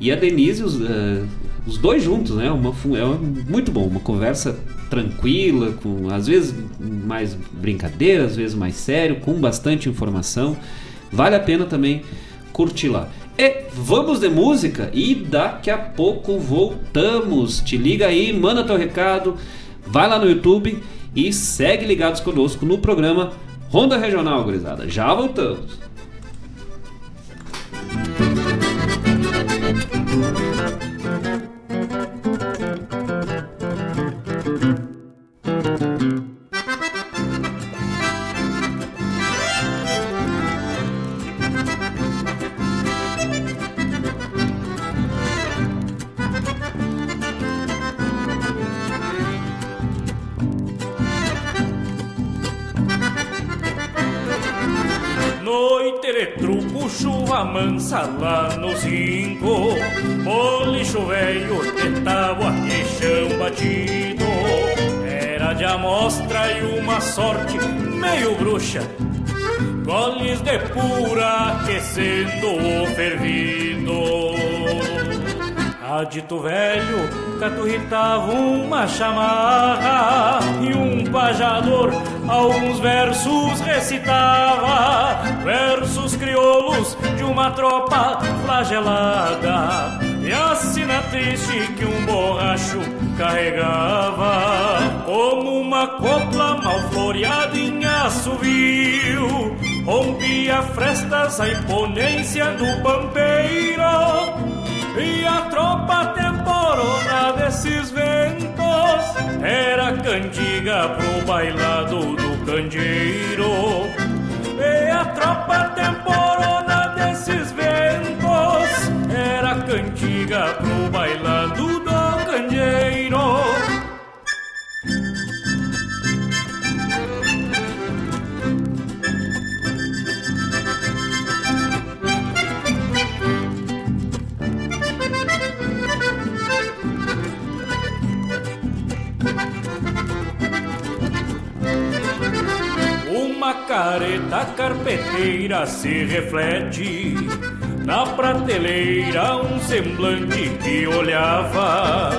E a Denise, os, uh, os dois juntos, né? Uma, é uma, muito bom, uma conversa tranquila, com às vezes mais brincadeira, às vezes mais sério, com bastante informação. Vale a pena também curtir lá. E vamos de música e daqui a pouco voltamos. Te liga aí, manda teu recado, vai lá no YouTube e segue ligados conosco no programa Ronda Regional, gurizada. Já voltamos. Chuva mansa lá no zinco Bolicho velho de tábua e chão batido. Era de amostra e uma sorte meio bruxa. Goles de pura aquecendo o fervido. Adito velho caturritava uma chamarra E um pajador alguns versos recitava Versos crioulos de uma tropa flagelada. E a sina triste que um borracho carregava Como uma copla mal floreada em assovio Rompia frestas a imponência do pampeiro. E a tropa temporona desses ventos era candiga pro bailado do candeeiro. E a tropa temporona desses ventos era candiga pro bailado careta carpeteira se reflete. Na prateleira um semblante que olhava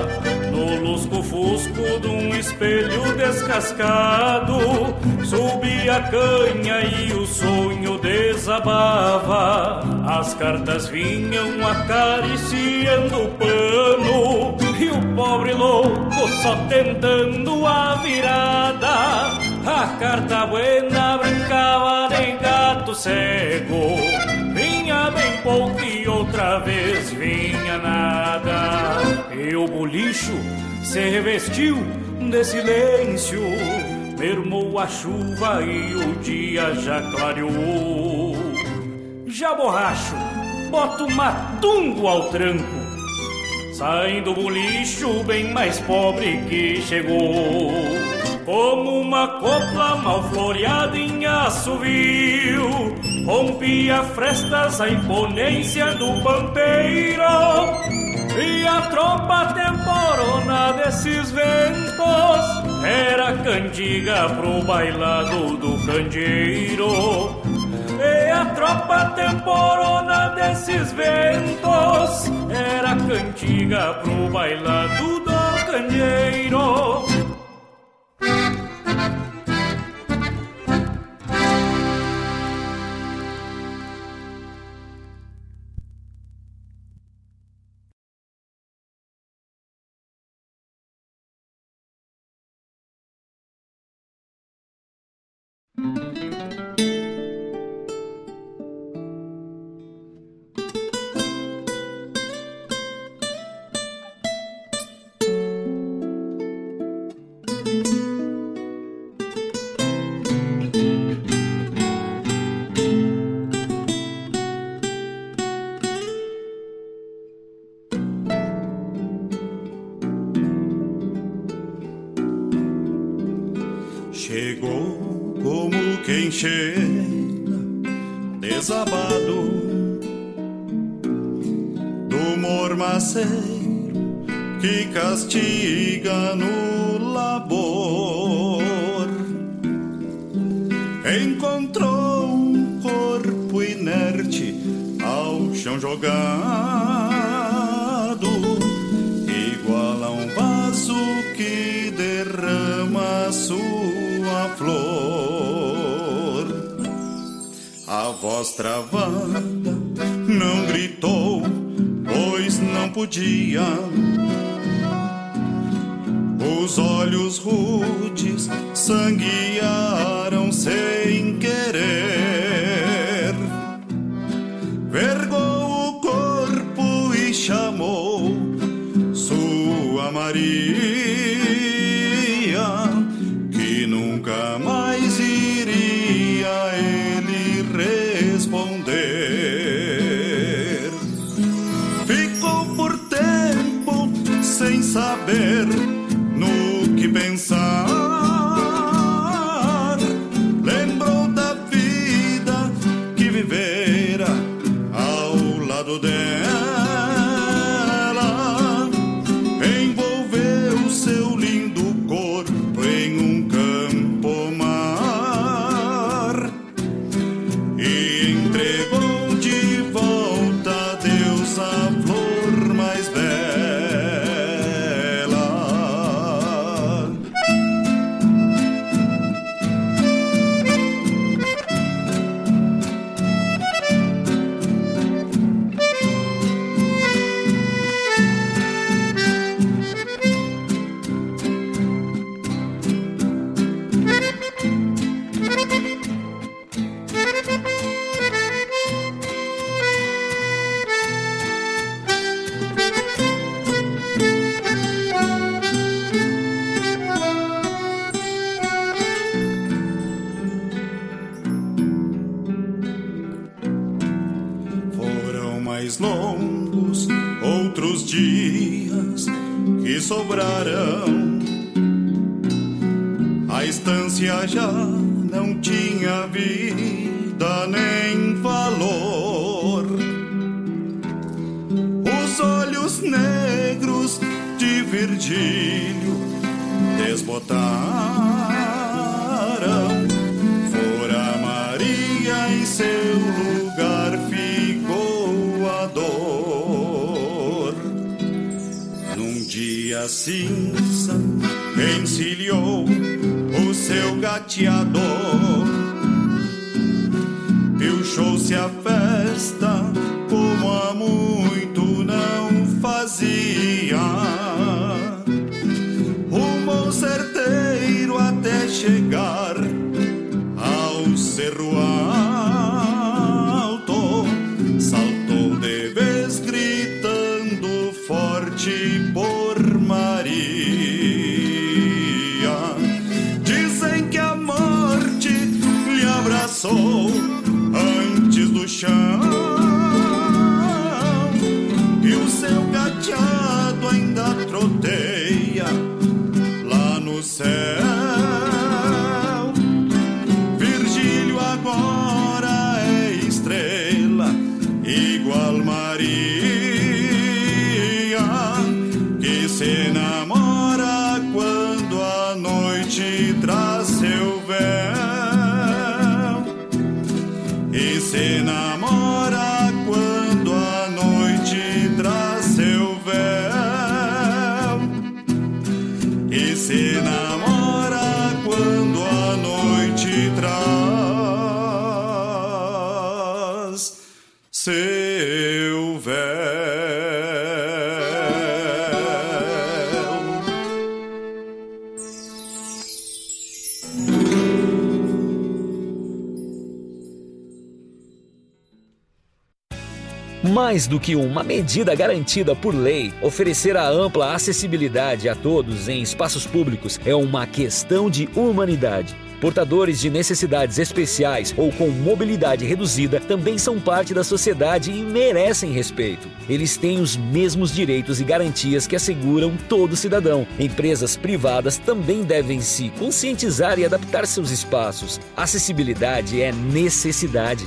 no lusco-fusco de um espelho descascado. Subia a canha e o sonho desabava. As cartas vinham acariciando o pano e o pobre louco só tentando a virada a carta buena brincava de gato cego. Vinha bem pouco e outra vez vinha nada. E o bolicho se revestiu de silêncio. Mermou a chuva e o dia já clareou. Já borracho, boto matungo ao tranco. Saindo do bolicho bem mais pobre que chegou como uma copla mal floreada em assovio, rompia frestas a imponência do pampeiro. E a tropa temporona desses ventos era cantiga pro bailado do candeeiro. E a tropa temporona desses ventos era cantiga pro bailado do candeeiro. Castiga no labor. Encontrou um corpo inerte ao chão jogado, igual a um vaso que derrama sua flor. A voz travada não gritou, pois não podia Maria. céu. Do que uma medida garantida por lei. Oferecer a ampla acessibilidade a todos em espaços públicos é uma questão de humanidade. Portadores de necessidades especiais ou com mobilidade reduzida também são parte da sociedade e merecem respeito. Eles têm os mesmos direitos e garantias que asseguram todo cidadão. Empresas privadas também devem se conscientizar e adaptar seus espaços. Acessibilidade é necessidade.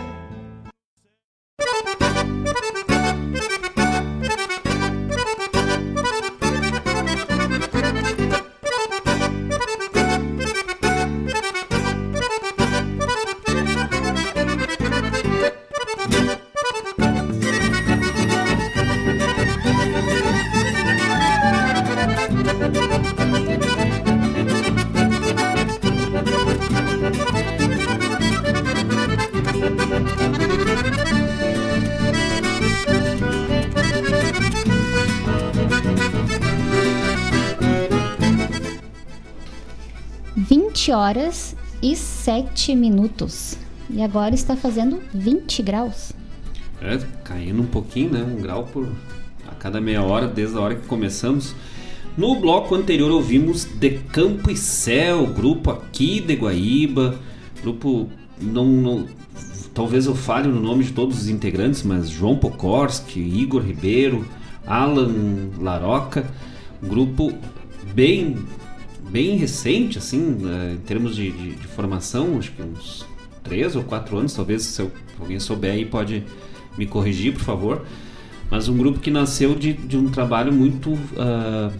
20 horas e 7 minutos. E agora está fazendo 20 graus. É, caindo um pouquinho, né? Um grau por a cada meia hora, desde a hora que começamos. No bloco anterior ouvimos De Campo e Céu, grupo aqui de Guaíba, grupo não, não talvez eu fale no nome de todos os integrantes, mas João Pokorski, Igor Ribeiro, Alan Laroca, grupo bem bem recente, assim, né, em termos de, de, de, formação, acho que uns três ou quatro anos, talvez, se alguém souber aí pode me corrigir, por favor. Mas um grupo que nasceu de, de um trabalho muito. Uh,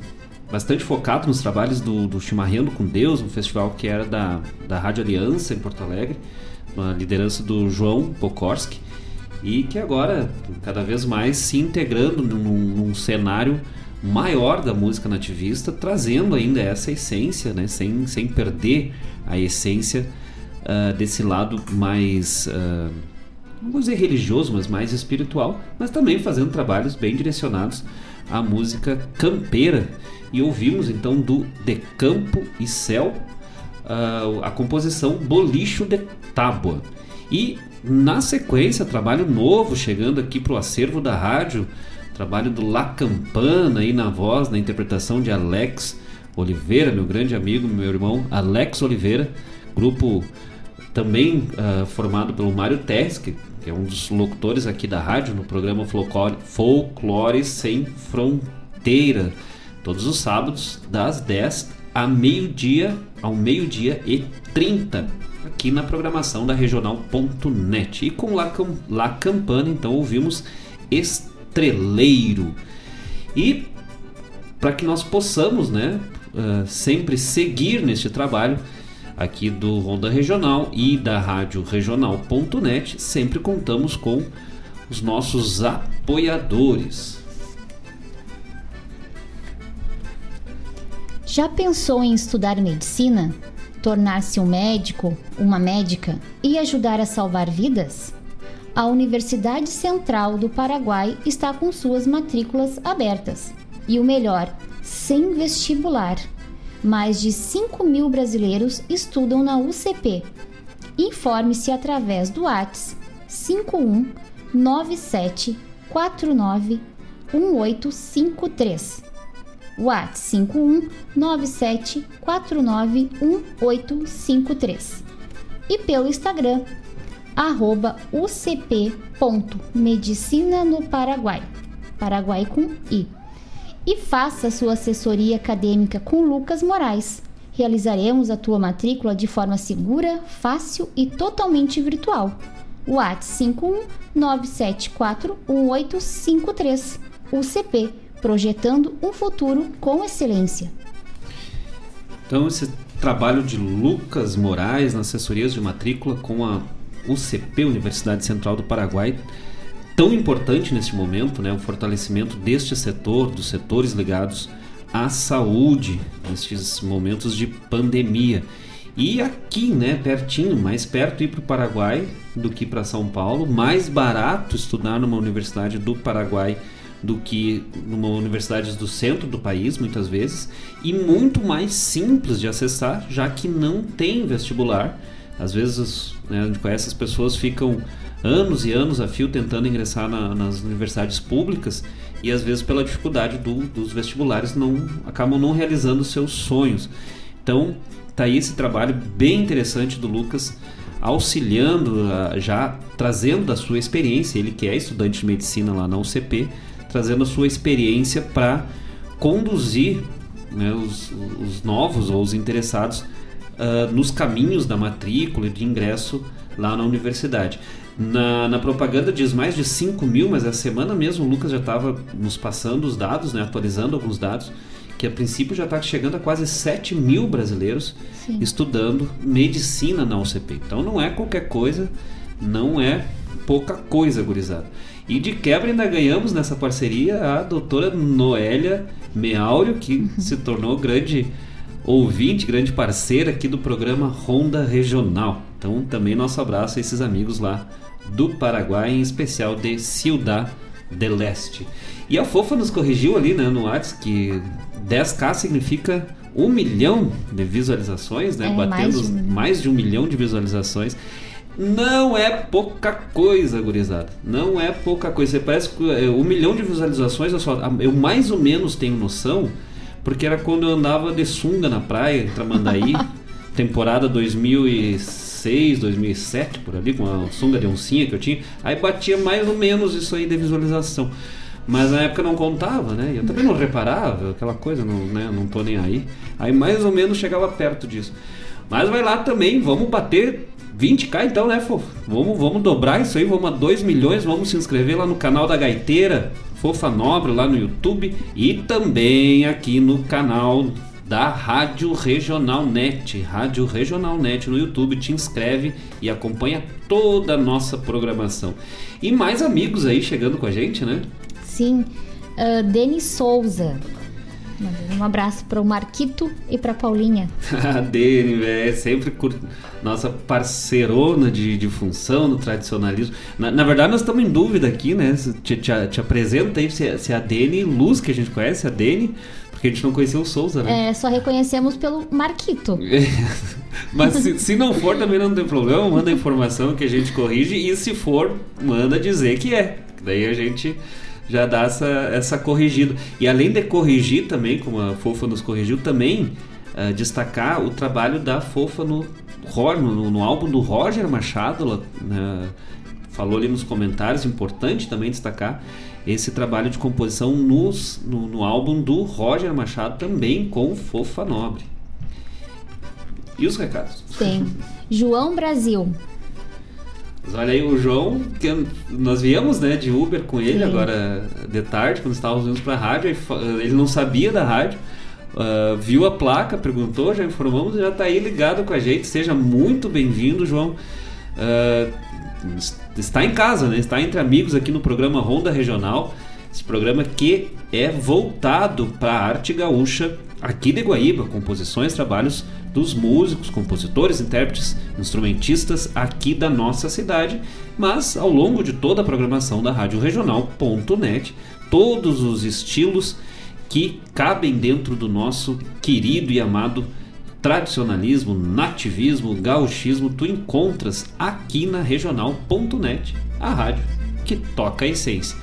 bastante focado nos trabalhos do, do Chimarrendo com Deus, um festival que era da, da Rádio Aliança em Porto Alegre, uma liderança do João Pokorski, e que agora, cada vez mais, se integrando num, num cenário maior da música nativista, trazendo ainda essa essência, né? sem, sem perder a essência uh, desse lado mais, uh, não vou dizer religioso, mas mais espiritual, mas também fazendo trabalhos bem direcionados à música campeira. E ouvimos então do De Campo e Céu uh, a composição Bolicho de Tábua. E na sequência, trabalho novo chegando aqui para o acervo da rádio Trabalho do La Campana aí na voz, na interpretação de Alex Oliveira, meu grande amigo, meu irmão Alex Oliveira, grupo também uh, formado pelo Mário Terres, que, é um dos locutores aqui da rádio no programa Folclore, Sem Fronteira, todos os sábados das 10 a meio-dia, ao meio-dia e 30, aqui na programação da regional.net. E com La, La Campana, então, ouvimos este treleiro. E para que nós possamos, né, uh, sempre seguir neste trabalho aqui do Ronda Regional e da Rádio Regional.net, sempre contamos com os nossos apoiadores. Já pensou em estudar medicina? Tornar-se um médico, uma médica e ajudar a salvar vidas? A Universidade Central do Paraguai está com suas matrículas abertas. E o melhor, sem vestibular. Mais de 5 mil brasileiros estudam na UCP. Informe-se através do ATS 51 97 49 1853. WhatsApp 51 97 49 1853. E pelo Instagram arroba ucp.medicina no Paraguai, Paraguai com I. E faça sua assessoria acadêmica com Lucas Moraes. Realizaremos a tua matrícula de forma segura, fácil e totalmente virtual. WhatsApp 519741853. UCP, projetando um futuro com excelência. Então, esse trabalho de Lucas Moraes nas assessorias de matrícula com a UCP, Universidade Central do Paraguai, tão importante nesse momento, né, o fortalecimento deste setor, dos setores ligados à saúde nestes momentos de pandemia. E aqui, né, pertinho, mais perto ir para o Paraguai do que para São Paulo, mais barato estudar numa universidade do Paraguai do que numa universidade do centro do país, muitas vezes, e muito mais simples de acessar, já que não tem vestibular. Às vezes, né, a gente conhece as pessoas ficam anos e anos a fio tentando ingressar na, nas universidades públicas e às vezes pela dificuldade do, dos vestibulares não acabam não realizando seus sonhos. Então, tá aí esse trabalho bem interessante do Lucas auxiliando, já trazendo da sua experiência, ele que é estudante de medicina lá na UCP, trazendo a sua experiência para conduzir né, os, os, novos ou os interessados uh, nos caminhos da matrícula e de ingresso lá na universidade. Na, na, propaganda diz mais de 5 mil, mas essa semana mesmo o Lucas já estava nos passando os dados, né, atualizando alguns dados, que a princípio já está chegando a quase 7 mil brasileiros Sim. estudando medicina na UCP. Então não é qualquer coisa, não é pouca coisa, gurizada. E de quebra ainda ganhamos nessa parceria a doutora Noélia Meáurio, que uhum. se tornou grande ouvinte, grande parceira aqui do programa Ronda Regional. Então também nosso abraço a esses amigos lá do Paraguai, em especial de Ciudad del Leste. E a Fofa nos corrigiu ali né, no WhatsApp que 10k significa um milhão de visualizações, né? É, Batendo mais de, um... mais de um milhão de visualizações. Não é pouca coisa, gurizada. Não é pouca coisa. Você parece que é, um milhão de visualizações, eu, só, eu mais ou menos tenho noção, porque era quando eu andava de sunga na praia, em Tramandaí, (laughs) temporada 2006, 2007, por ali, com a sunga de oncinha que eu tinha. Aí batia mais ou menos isso aí de visualização. Mas na época não contava, né? Eu também não reparava, aquela coisa, não, né? não tô nem aí. Aí mais ou menos chegava perto disso. Mas vai lá também, vamos bater 20k então, né, fofo? Vamos, vamos dobrar isso aí, vamos a 2 milhões, vamos se inscrever lá no canal da Gaiteira, Fofa Nobre, lá no YouTube e também aqui no canal da Rádio Regional Net, Rádio Regional Net no YouTube, te inscreve e acompanha toda a nossa programação. E mais amigos aí chegando com a gente, né? Sim, uh, Denis Souza, um abraço para o Marquito e para Paulinha. (laughs) a Dene, é sempre cur... nossa parceirona de, de função no tradicionalismo. Na, na, verdade, nós estamos em dúvida aqui, né? Te, te, te apresenta aí se, se é a Dene Luz, que a gente conhece, a Dene, porque a gente não conheceu o Souza, né? É, só reconhecemos pelo Marquito. (laughs) Mas se, se, não for, também não tem problema, manda a informação que a gente corrige e se for, manda dizer que é. Daí a gente já dá essa, essa corrigida. E além de corrigir também, como a Fofa nos corrigiu, também uh, destacar o trabalho da Fofa no, no, no álbum do Roger Machado, né, falou ali nos comentários, importante também destacar esse trabalho de composição nos, no, no álbum do Roger Machado, também com Fofa Nobre. E os recados? Tem. João Brasil. Mas olha aí, o João, que nós viemos né, de Uber com ele Sim. agora de tarde, quando estávamos indo para a rádio, ele não sabia da rádio, uh, viu a placa, perguntou, já informamos, já está aí ligado com a gente. Seja muito bem-vindo, João. Uh, está em casa, né? está entre amigos aqui no programa Ronda Regional, esse programa que é voltado para a arte gaúcha aqui de Guaíba, composições, trabalhos dos músicos, compositores, intérpretes, instrumentistas aqui da nossa cidade, mas ao longo de toda a programação da Rádio Regional.net, todos os estilos que cabem dentro do nosso querido e amado tradicionalismo, nativismo, gauchismo, tu encontras aqui na Regional.net, a rádio que toca a essência.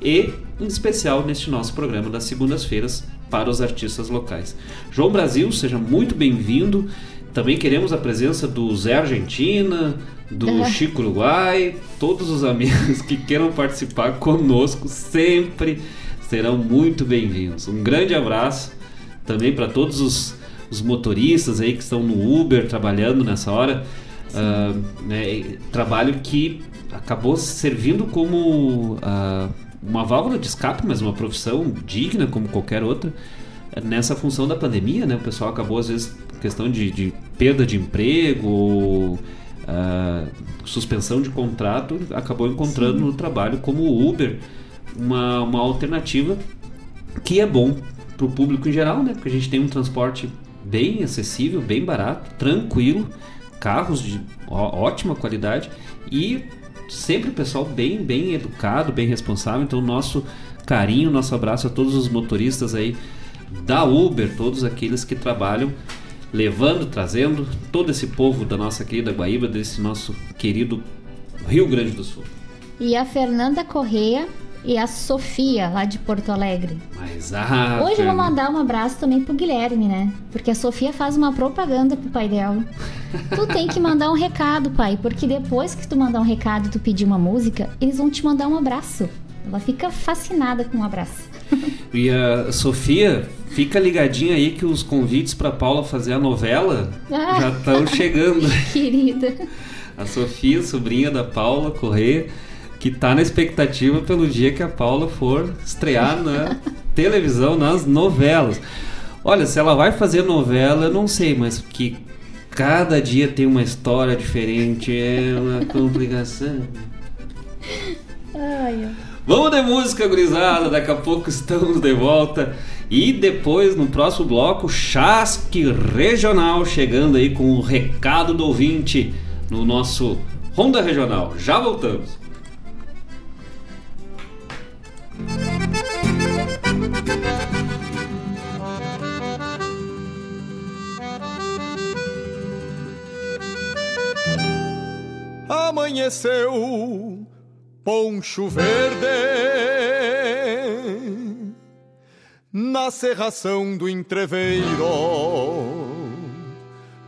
E, em especial, neste nosso programa das segundas-feiras, para os artistas locais. João Brasil, seja muito bem-vindo. Também queremos a presença do Zé Argentina, do é. Chico Uruguai, todos os amigos que queiram participar conosco sempre serão muito bem-vindos. Um grande abraço também para todos os, os, motoristas aí que estão no Uber trabalhando nessa hora. Uh, né, trabalho que acabou servindo como uh, uma válvula de escape, mas uma profissão digna como qualquer outra. Nessa função da pandemia, né, o pessoal acabou às vezes questão de, de perda de emprego ou uh, suspensão de contrato, acabou encontrando Sim. no trabalho como Uber uma, uma alternativa que é bom para o público em geral, né? Porque a gente tem um transporte bem acessível, bem barato, tranquilo, carros de ótima qualidade e sempre o pessoal bem, bem educado, bem responsável. Então, nosso carinho, nosso abraço a todos os motoristas aí da Uber, todos aqueles que trabalham levando, trazendo todo esse povo da nossa querida Guaíba, desse nosso querido Rio Grande do Sul. E a Fernanda Correia e a Sofia, lá de Porto Alegre. Mas ah, Hoje eu vou mandar um abraço também pro Guilherme, né? Porque a Sofia faz uma propaganda pro pai dela. (laughs) tu tem que mandar um recado, pai, porque depois que tu mandar um recado e tu pedir uma música, eles vão te mandar um abraço. Ela fica fascinada com um abraço. (laughs) e a Sofia, fica ligadinha aí que os convites para Paula fazer a novela ah, já estão chegando. (laughs) Querida. A Sofia, sobrinha da Paula Corrêa que tá na expectativa pelo dia que a Paula for estrear na (laughs) televisão, nas novelas. Olha, se ela vai fazer novela, eu não sei, mas que cada dia tem uma história diferente, é uma (laughs) complicação. Ai, Vamos de música, gurizada, daqui a pouco estamos de volta. E depois, no próximo bloco, Chasque Regional, chegando aí com o recado do ouvinte no nosso Ronda Regional. Já voltamos. Amanheceu poncho verde. Na serração do entreveiro,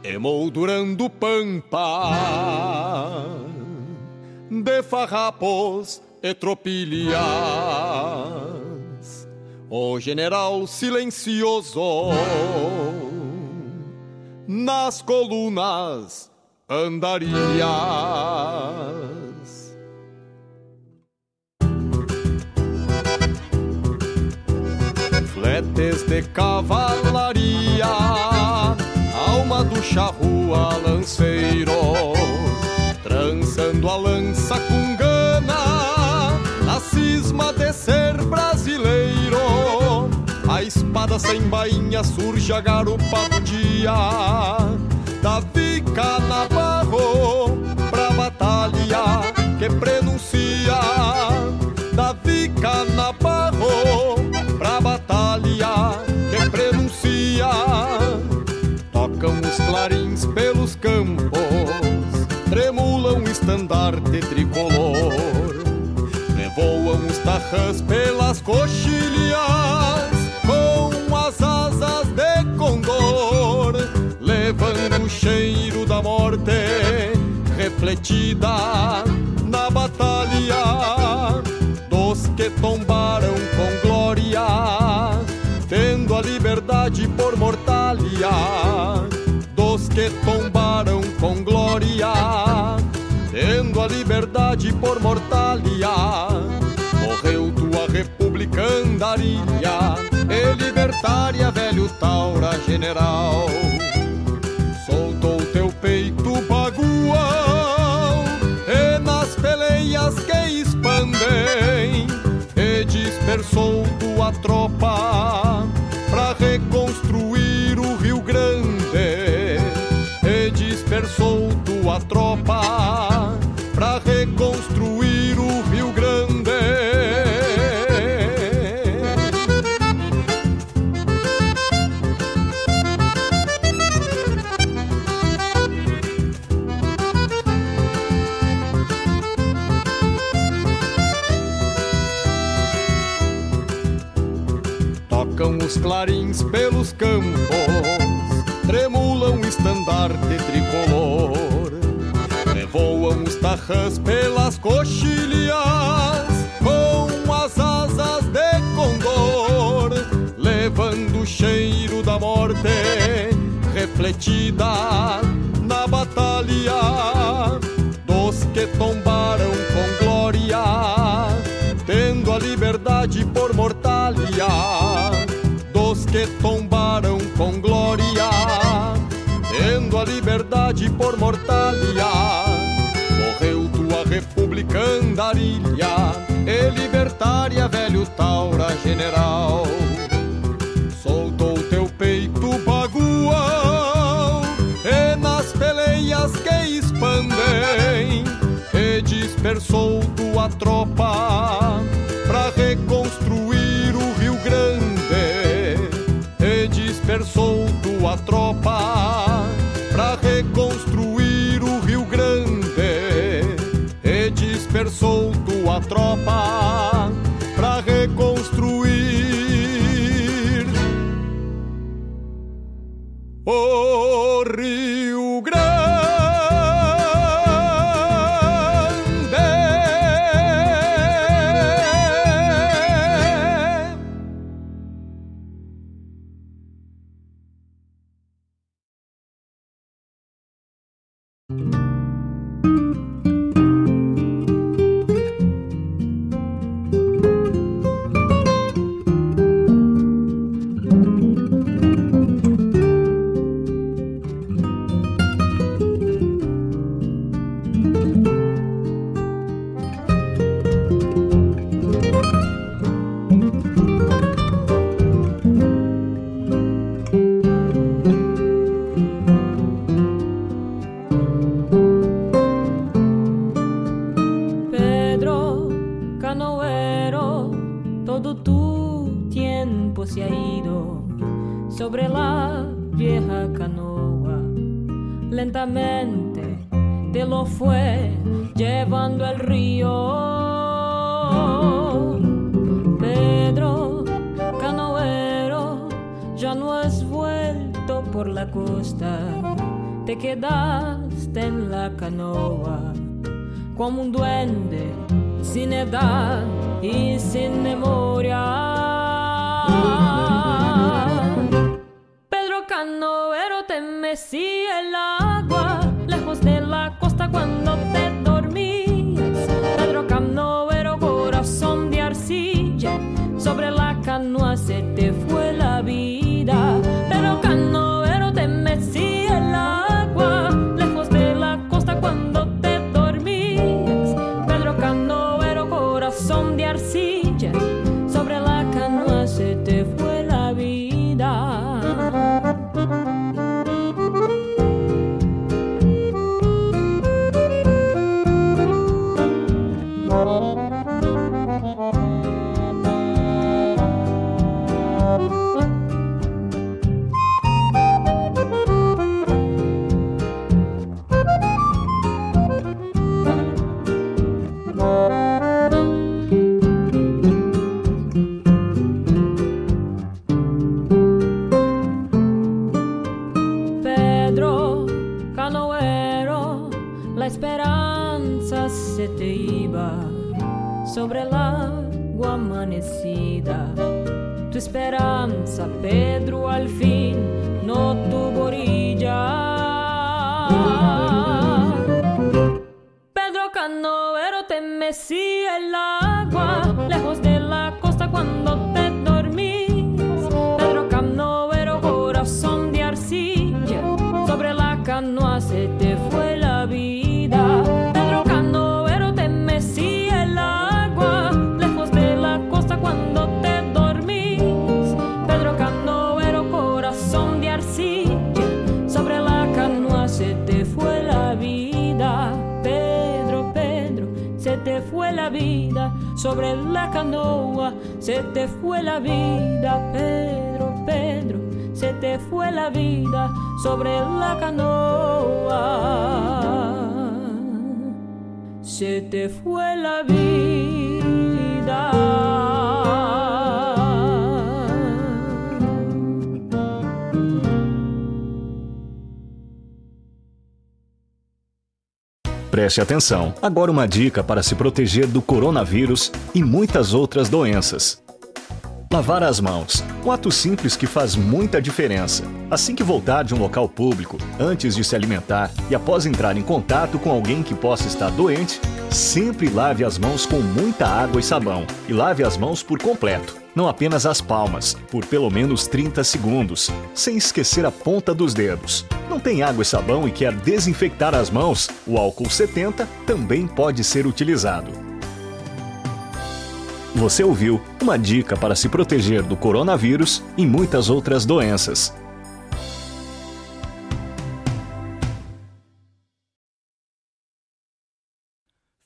emoldurando pampa de farrapos e tropilhas. O general silencioso nas colunas andarilhas. Fletes de cavalaria, alma do charrua lanceiro, trançando a lança com A espada sem bainha surge a garupa do dia, Davi Canabarro pra batalha que prenuncia. Davi Canabarro pra batalha que prenuncia. Tocam os clarins pelos campos Tremulam o estandarte tricolor. Revoam os tarrãs pelas coxilhas morte refletida na batalha dos que tombaram com glória, tendo a liberdade por mortalha. Dos que tombaram com glória, tendo a liberdade por mortalha. Morreu tua república andarilha, e libertária, velho Taura general dispersou tua tropa pelos campos, tremulam o estandarte tricolor, revoam os tarrãs pelas coxilhas, com as asas de condor, levando o cheiro da morte refletida na batalha dos que tombaram com glória, tendo a liberdade por mortalha liberdade por mortalha. Morreu tua república andarilha e libertária, velho taura general. Soltou teu peito bagual e nas peleias que expandem e dispersou tua tropa pra reconstruir o Rio Grande. E dispersou tua tropa solto a tropa. Preste atenção. Agora uma dica para se proteger do coronavírus e muitas outras doenças. Lavar as mãos. Um ato simples que faz muita diferença. Assim que voltar de um local público, antes de se alimentar e após entrar em contato com alguém que possa estar doente, Sempre lave as mãos com muita água e sabão e lave as mãos por completo, não apenas as palmas, por pelo menos 30 segundos, sem esquecer a ponta dos dedos. Não tem água e sabão e quer desinfectar as mãos? O álcool 70 também pode ser utilizado. Você ouviu uma dica para se proteger do coronavírus e muitas outras doenças.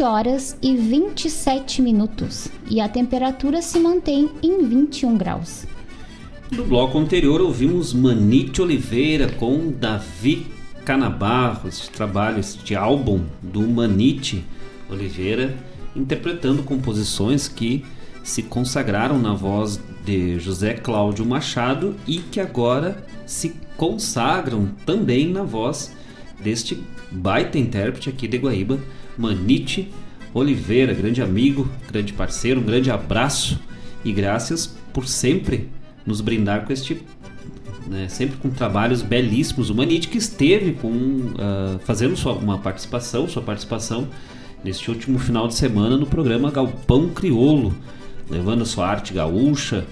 20 horas e 27 minutos e a temperatura se mantém em 21 graus. No bloco anterior ouvimos Manite Oliveira com Davi Canabarro, este trabalho, este álbum do Manite Oliveira, interpretando composições que se consagraram na voz de José Cláudio Machado e que agora se consagram também na voz deste baita intérprete aqui de Guaíba, Manite Oliveira, grande amigo, grande parceiro, um grande abraço e graças por sempre nos brindar com este né, sempre com trabalhos belíssimos. O Manite que esteve com uh, fazendo sua, uma participação, sua participação neste último final de semana no programa Galpão Criolo, levando sua arte gaúcha,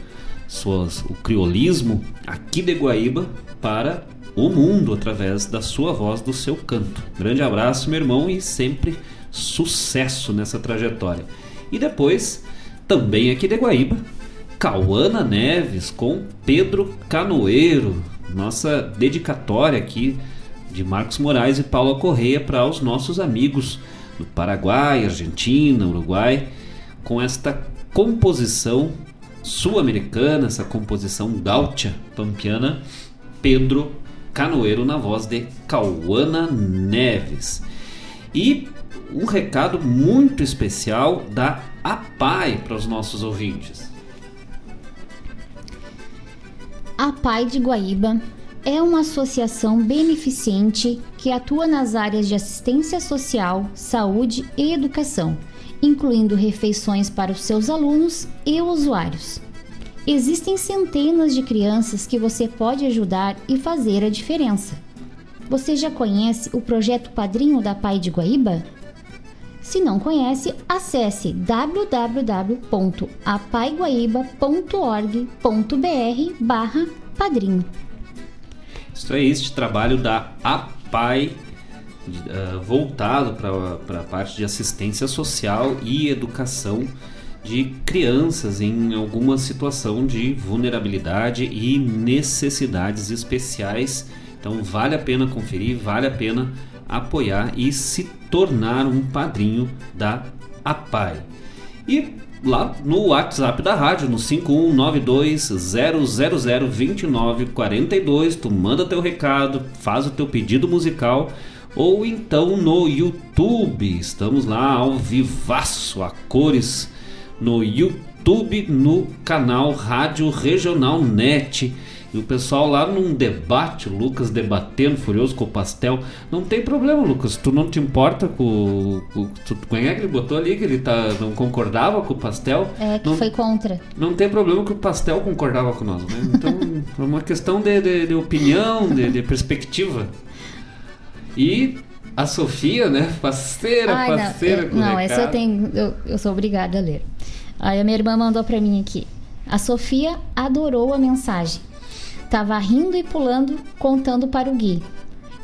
suas, o criolismo aqui de Guaíba para o mundo através da sua voz, do seu canto. Grande abraço, meu irmão, e sempre sucesso nessa trajetória. E depois, também aqui de Guaíba, Cauana Neves com Pedro Canoeiro. Nossa dedicatória aqui de Marcos Moraes e Paula Correia para os nossos amigos do Paraguai, Argentina, Uruguai, com esta composição sul-americana, essa composição gaúcha pampiana, Pedro Canoeiro na voz de Cauana Neves. E um recado muito especial da APAI para os nossos ouvintes. A PAI de Guaíba é uma associação beneficente que atua nas áreas de assistência social, saúde e educação, incluindo refeições para os seus alunos e usuários. Existem centenas de crianças que você pode ajudar e fazer a diferença. Você já conhece o projeto Padrinho da Pai de Guaíba? Se não conhece, acesse www.apaiguaíba.org.br barra padrinho. Isso é este trabalho da APAI uh, voltado para a parte de assistência social e educação de crianças em alguma situação de vulnerabilidade e necessidades especiais. Então vale a pena conferir, vale a pena apoiar e se tornar um padrinho da APAI. E lá no WhatsApp da rádio, no 5192-000-2942, tu manda teu recado, faz o teu pedido musical ou então no YouTube. Estamos lá ao vivaço, a cores no YouTube, no canal Rádio Regional Net. E o pessoal lá num debate, o Lucas debatendo furioso com o pastel. Não tem problema, Lucas. Tu não te importa com. com tu, quem é que ele botou ali que ele tá, não concordava com o pastel? É, que não, foi contra. Não tem problema que o pastel concordava com nós. Né? Então, (laughs) é uma questão de, de, de opinião, de, de perspectiva. E A Sofia, né? Parceira, Ai, parceira não, com não essa eu tenho, eu, eu sou obrigada a ler. Aí a minha irmã mandou pra mim aqui. A Sofia adorou a mensagem. Tava rindo e pulando, contando para o Gui.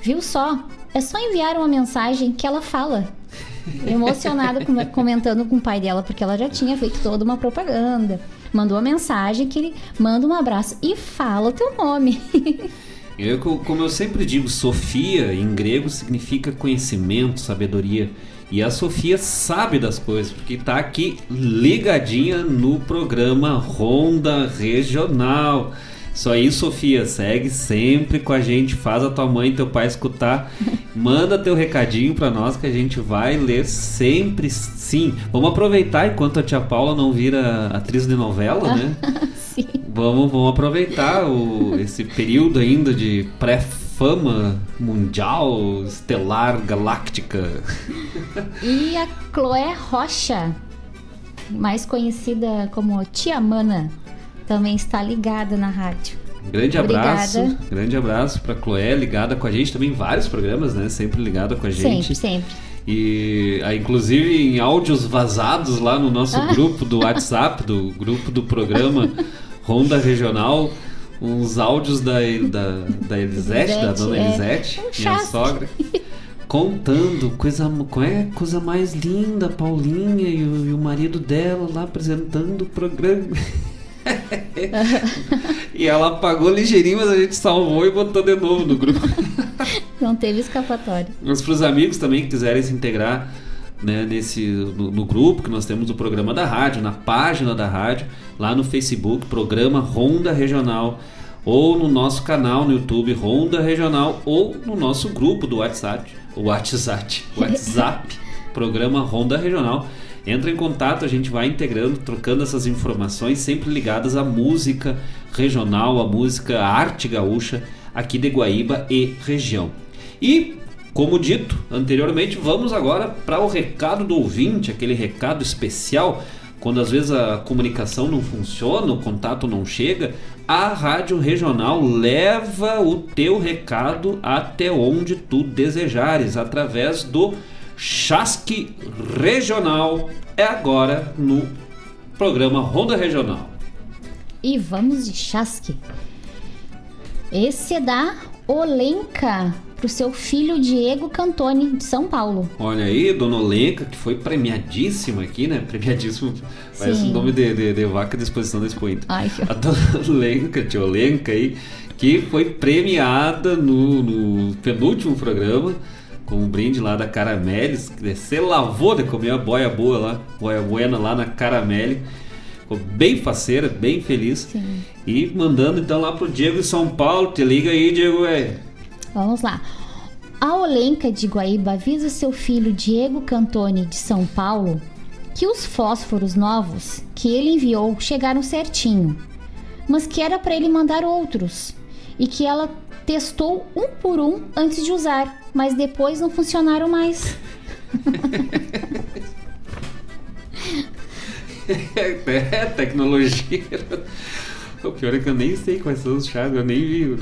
Viu só? É só enviar uma mensagem que ela fala. (laughs) Emocionada com- comentando com o pai dela, porque ela já tinha feito toda uma propaganda. Mandou a mensagem que ele manda um abraço e fala o teu nome. (laughs) Eu, co- como eu sempre digo, Sofia em grego significa conhecimento, sabedoria. E a Sofia sabe das coisas, porque tá aqui ligadinha no programa Ronda Regional. Isso aí, Sofia, segue sempre com a gente, faz a tua mãe e teu pai escutar. (laughs) Manda teu recadinho pra nós que a gente vai ler sempre sim. Vamos aproveitar enquanto a tia Paula não vira atriz de novela, né? (laughs) Sim. Vamos, vamos aproveitar o, esse período ainda de pré-fama mundial, estelar, galáctica. E a Chloé Rocha, mais conhecida como Tia Mana, também está ligada na rádio. Grande abraço, Obrigada. grande abraço pra Chloé, ligada com a gente também em vários programas, né? Sempre ligada com a gente. Sempre, sempre. E ah, inclusive em áudios vazados lá no nosso Ah. grupo do WhatsApp, do grupo do programa (laughs) Ronda Regional, uns áudios da, da, da Elisete, da Elisete, dona é. Elisete, Um minha sogra, contando coisa, qual é a coisa mais linda, Paulinha e o, e o marido dela lá apresentando o programa. (laughs) (laughs) e ela apagou ligeirinho, mas a gente salvou e botou de novo no grupo. (laughs) Não teve escapatória. Mas para os amigos também que quiserem se integrar né, nesse, no, no grupo que nós temos do programa da rádio, na página da rádio, lá no Facebook, programa Ronda Regional, ou no nosso canal no YouTube Ronda Regional, ou no nosso grupo do WhatsApp, o WhatsApp, (laughs) WhatsApp, programa Ronda Regional. Entra em contato, a gente vai integrando, trocando essas informações, sempre ligadas à música regional, à música à arte gaúcha aqui de Guaíba e região. E, como dito anteriormente, vamos agora para o recado do ouvinte, aquele recado especial. Quando às vezes a comunicação não funciona, o contato não chega, a Rádio Regional leva o teu recado até onde tu desejares, através do Chasque Regional. É agora no programa Ronda Regional. E vamos de chasque. Esse é da Olenka pro seu filho Diego Cantoni, de São Paulo. Olha aí, Dona Olenka, que foi premiadíssima aqui, né? Premiadíssimo, parece o Sim. nome de, de, de vaca de exposição da Expoente. Ai, que A Dona Olenka, tia Olenka aí, que foi premiada no, no penúltimo programa com um brinde lá da Caramelis, que você lavou de comer a boia boa lá, boia buena lá na Caramelle. Ficou bem faceira, bem feliz. E mandando então lá pro Diego de São Paulo, te liga aí, Diego, é. Vamos lá. A Olenka de Guaíba avisa seu filho Diego Cantoni, de São Paulo, que os fósforos novos que ele enviou chegaram certinho, mas que era para ele mandar outros e que ela testou um por um antes de usar, mas depois não funcionaram mais. (laughs) É, tecnologia. O pior é que eu nem sei quais são os chaves, eu nem vi.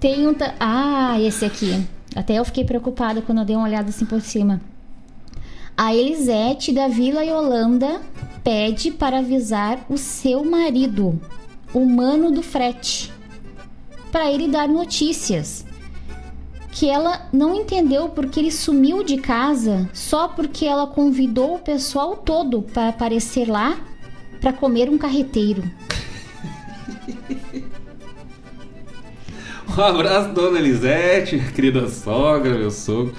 Tem um. ta- Ah, esse aqui. Até eu fiquei preocupada quando eu dei uma olhada assim por cima. A Elisete da Vila Yolanda pede para avisar o seu marido, o mano do frete, para ele dar notícias. Que ela não entendeu porque ele sumiu de casa só porque ela convidou o pessoal todo para aparecer lá para comer um carreteiro. (laughs) Um abraço, dona Elisete, querida sogra, meu sogro.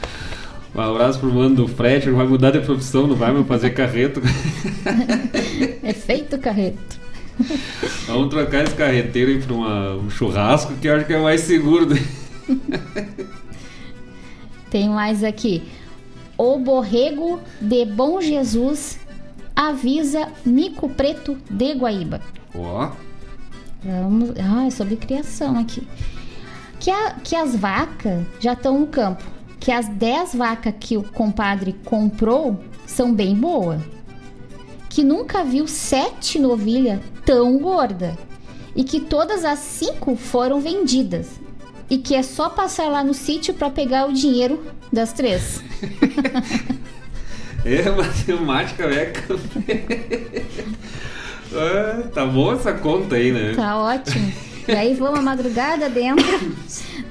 Um abraço pro mano do frete, vai mudar de profissão, não vai mais fazer carreto. (laughs) É feito carreto. (laughs) Vamos trocar esse carreteiro aí pra uma- um churrasco que eu acho que é mais seguro. (laughs) Tem mais aqui. O Borrego de Bom Jesus avisa Mico Preto de Guaíba. Ó, Vamos. Ah, é sobre criação aqui. Que, a- que as vacas já estão no campo. Que as 10 vacas que o compadre comprou são bem boas. Que nunca viu sete novilhas tão gorda. E que todas as cinco foram vendidas. e que é só passar lá no sítio para pegar o dinheiro das três. (laughs) É, matemática, Beca. (laughs) ah, tá boa essa conta aí, né? Tá ótimo. E aí vamos a madrugada dentro,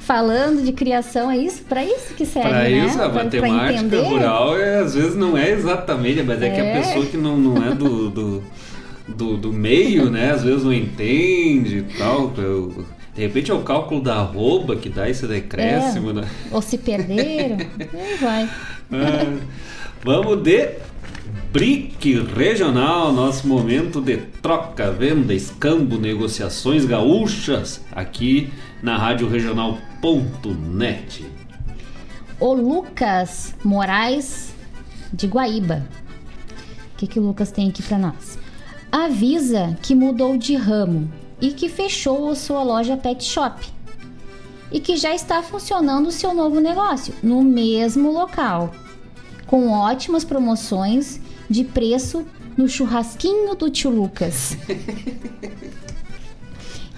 falando de criação, é isso? Para isso que serve, Pra né? isso, a Pra- pra matemática entender. rural é, às vezes não é exatamente, mas é, que a É. pessoa que não, não é do, do, do, do meio, né? Às vezes não entende e tal. Eu- de repente é o cálculo da arroba que dá esse decréscimo, É. né? Ou se perderam, aí (laughs) vai. Ah, vamos de BRIC Regional, nosso momento de troca, venda, escambo, negociações gaúchas, aqui na Rádio Regional.net. O Lucas Moraes de Guaíba. O que, que o Lucas tem aqui para nós? Avisa que mudou de ramo e que fechou a sua loja pet shop. E que já está funcionando o seu novo negócio no mesmo local, com ótimas promoções de preço no churrasquinho do tio Lucas. (laughs)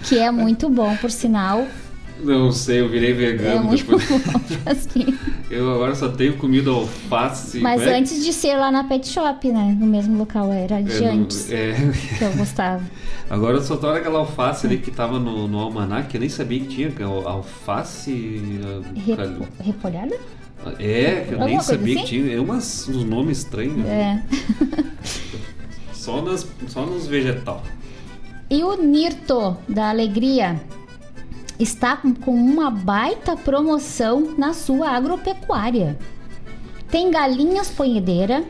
que é muito bom, por sinal. Não sei, eu virei É vegano muito depois. bom churrasquinho. (laughs) Eu agora só tenho comido alface. Mas é? antes de ser lá na pet shop, né? No mesmo local, era de É, antes é. que eu gostava. (laughs) Agora eu só tô aquela alface ali que tava no, no almanac, eu nem sabia que tinha, que é alface. ah, Re- cal- repolhada? É, que eu nem Alguma coisa sabia que assim? tinha. É umas, uns nomes estranhos. É. (laughs) Só, nas, só nos vegetal. E o Nirto da Alegria está com uma baita promoção na sua agropecuária. Tem galinhas ponhedeira,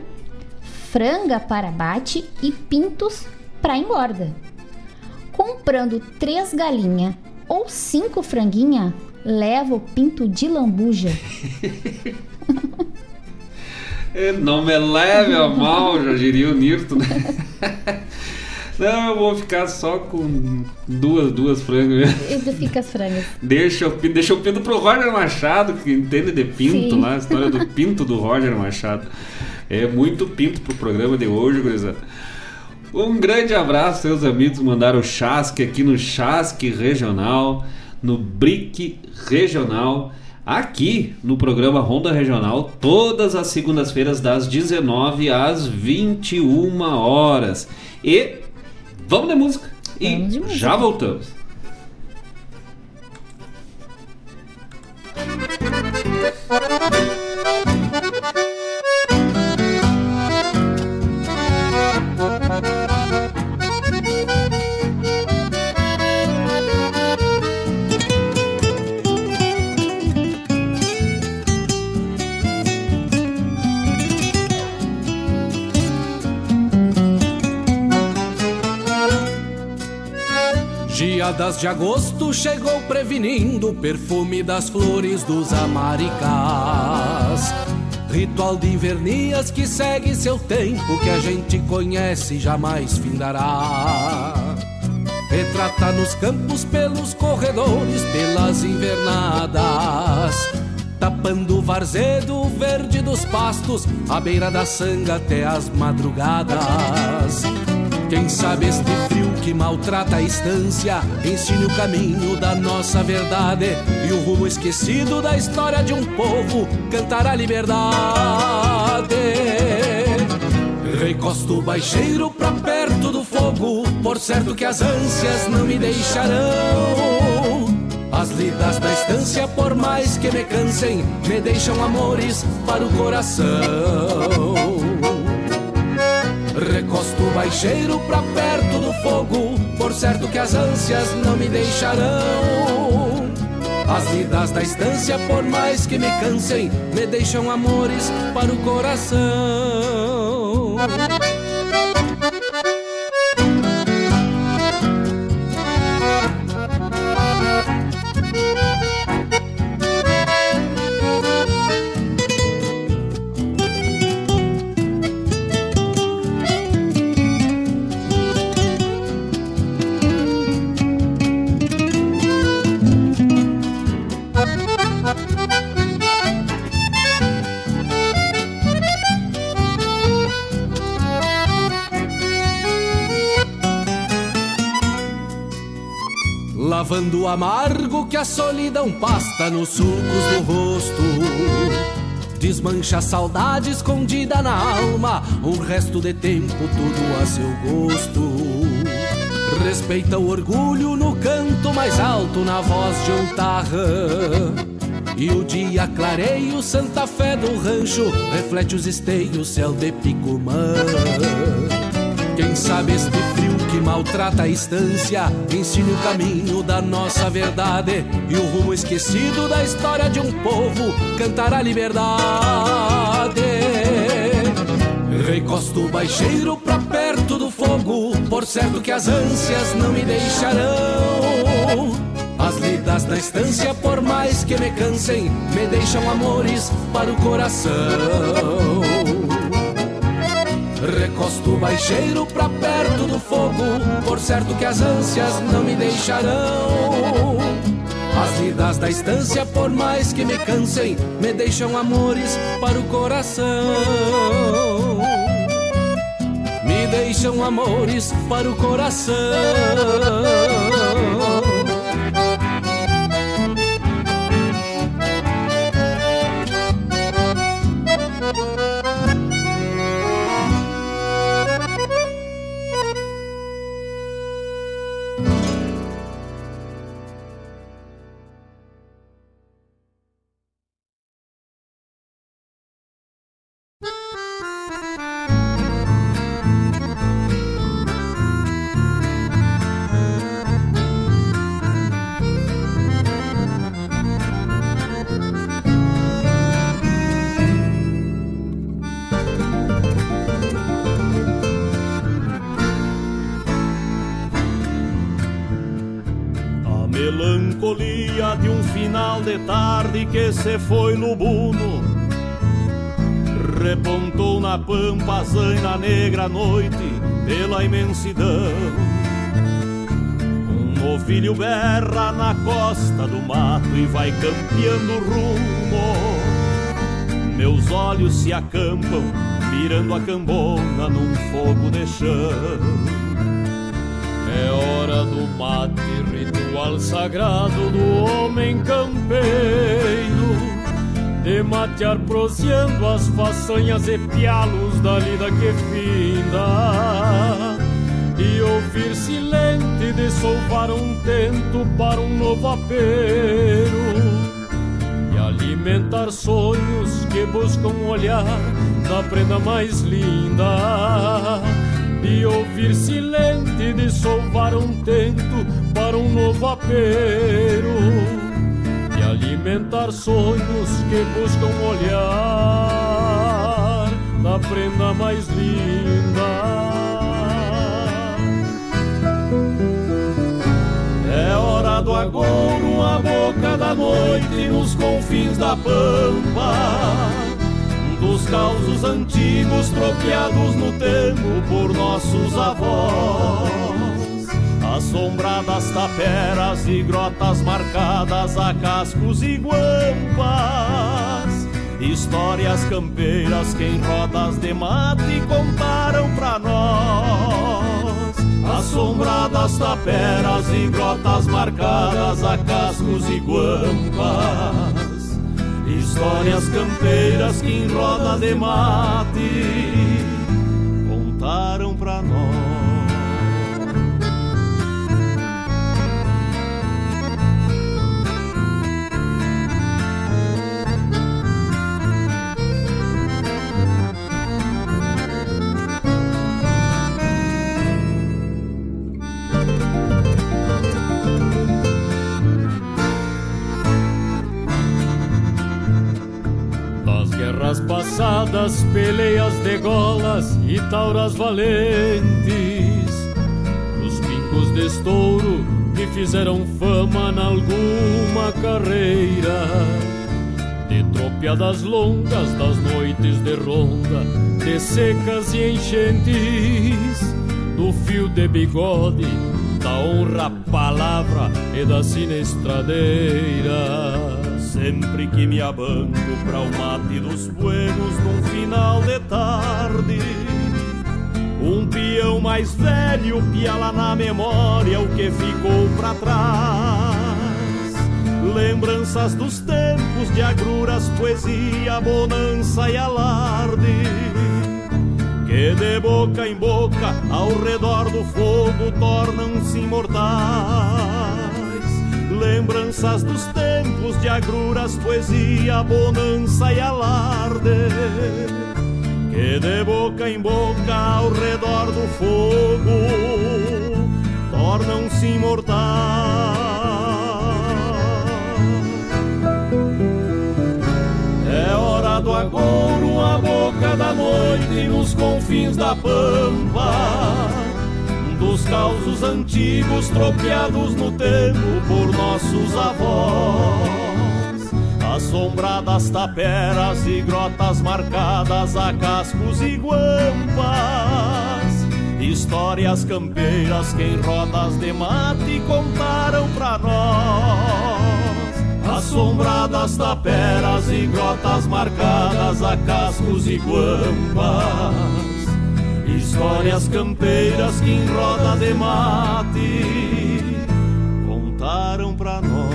franga para abate e pintos para engorda. Comprando três galinhas ou cinco franguinha, leva o pinto de lambuja. (laughs) É, Não me leve a mal, já diria o Nirto, né? (laughs) Não, eu vou ficar só com duas, duas frangas mesmo. Fica as frangas. Deixa eu, deixa eu pinto pro Roger Machado, que entende de pinto Sim. lá, a história do (laughs) pinto do Roger Machado. É muito pinto pro programa de hoje, gurizada. Um grande abraço, seus amigos mandaram o Chasque aqui no Chasque Regional, no Brick Regional, aqui no programa Ronda Regional, todas as segundas-feiras das 19 às 21 horas. E vamos de música. E já voltamos. Geadas de agosto chegou prevenindo o perfume das flores dos amaricás. Ritual de invernias que segue seu tempo, que a gente conhece e jamais findará. Retrata nos campos, pelos corredores, pelas invernadas. Tapando o varzedo verde dos pastos, à beira da sanga até as madrugadas. Quem sabe este frio que maltrata a estância ensine o caminho da nossa verdade e o rumo esquecido da história de um povo cantar a liberdade. Recosto o baixeiro pra perto do fogo, por certo que as ânsias não me deixarão. As lidas da estância, por mais que me cansem, me deixam amores para o coração. Recosto o baixeiro pra perto do fogo, por certo que as ânsias não me deixarão. As lidas da estância, por mais que me cansem, me deixam amores para o coração. Lavando o amargo que a solidão pasta nos sulcos do rosto. Desmancha a saudade escondida na alma, um resto de tempo tudo a seu gosto. Respeita o orgulho no canto mais alto, na voz de um tarrã. E o dia clareia o Santa Fé do rancho, reflete os esteios, céu de Picumã. Quem sabe este frio que maltrata a estância ensine o caminho da nossa verdade e o rumo esquecido da história de um povo cantar a liberdade. Recosto o baixeiro pra perto do fogo, por certo que as ânsias não me deixarão. As lidas da estância, por mais que me cansem, me deixam amores para o coração. Recosto baixeiro pra perto do fogo, por certo que as ânsias não me deixarão. As lidas da estância, por mais que me cansem, me deixam amores para o coração. Me deixam amores para o coração. De tarde que se foi lubuno Repontou na pampa a zaina negra noite pela imensidão. Um novilho berra na costa do mato e vai campeando rumo. Meus olhos se acampam mirando a cambona num fogo de chão. É hora do mate, ritual sagrado do homem campeiro De matear proseando as façanhas e pialos da lida que finda E ouvir silente de solvar um tento para um novo apero E alimentar sonhos que buscam olhar da prenda mais linda e ouvir silente de solvar um tento para um novo apero e alimentar sonhos que buscam olhar da prenda mais linda. É hora do agouro, a boca da noite nos confins da pampa dos causos antigos tropeados no tempo por nossos avós. Assombradas taperas e grotas marcadas a cascos e guampas. Histórias campeiras que em rodas de mate contaram pra nós. Assombradas taperas e grotas marcadas a cascos e guampas. Histórias campeiras que em roda de mate contaram pra nós. Guerras passadas, peleias de golas e tauras valentes, os pingos de estouro que fizeram fama na alguma carreira, de tropiadas longas das noites de ronda, de secas e enchentes, do fio de bigode, da honra palavra e da sinestradeira. Sempre que me abanco pra o mate dos buenos num final de tarde Um peão mais velho piala na memória o que ficou pra trás Lembranças dos tempos de agruras, poesia, bonança e alarde. Que de boca em boca, ao redor do fogo, tornam-se imortais. Lembranças dos tempos de agruras, poesia, bonança e alarde. Que de boca em boca, ao redor do fogo, tornam-se imortais. do agouro a boca da noite nos confins da pampa dos causos antigos tropeados no tempo por nossos avós. Assombradas taperas e grotas marcadas a cascos e guampas. Histórias campeiras que em rodas de mate contaram pra nós. Assombradas taperas e grotas marcadas a cascos e guampas. Histórias campeiras que em roda de mate contaram pra nós.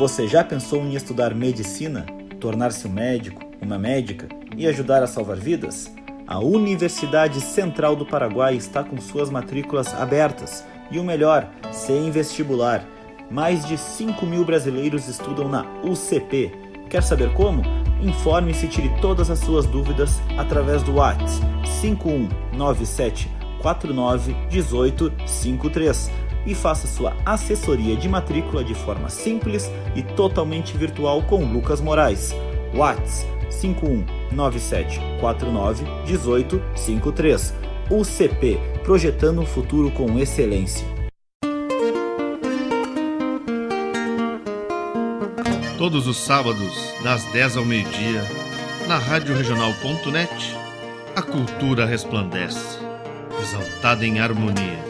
Você já pensou em estudar medicina, tornar-se um médico, uma médica e ajudar a salvar vidas? A Universidade Central do Paraguai está com suas matrículas abertas e o melhor, sem vestibular. Mais de 5 mil brasileiros estudam na UCP. Quer saber como? Informe-se e tire todas as suas dúvidas através do WhatsApp 5197 49 18 53 e faça sua assessoria de matrícula de forma simples e totalmente virtual com Lucas Moraes. Whats 5197491853. UCP Projetando um futuro com excelência. Todos os sábados, das 10 ao meio-dia, na Rádio Regional.net, a cultura resplandece, exaltada em harmonia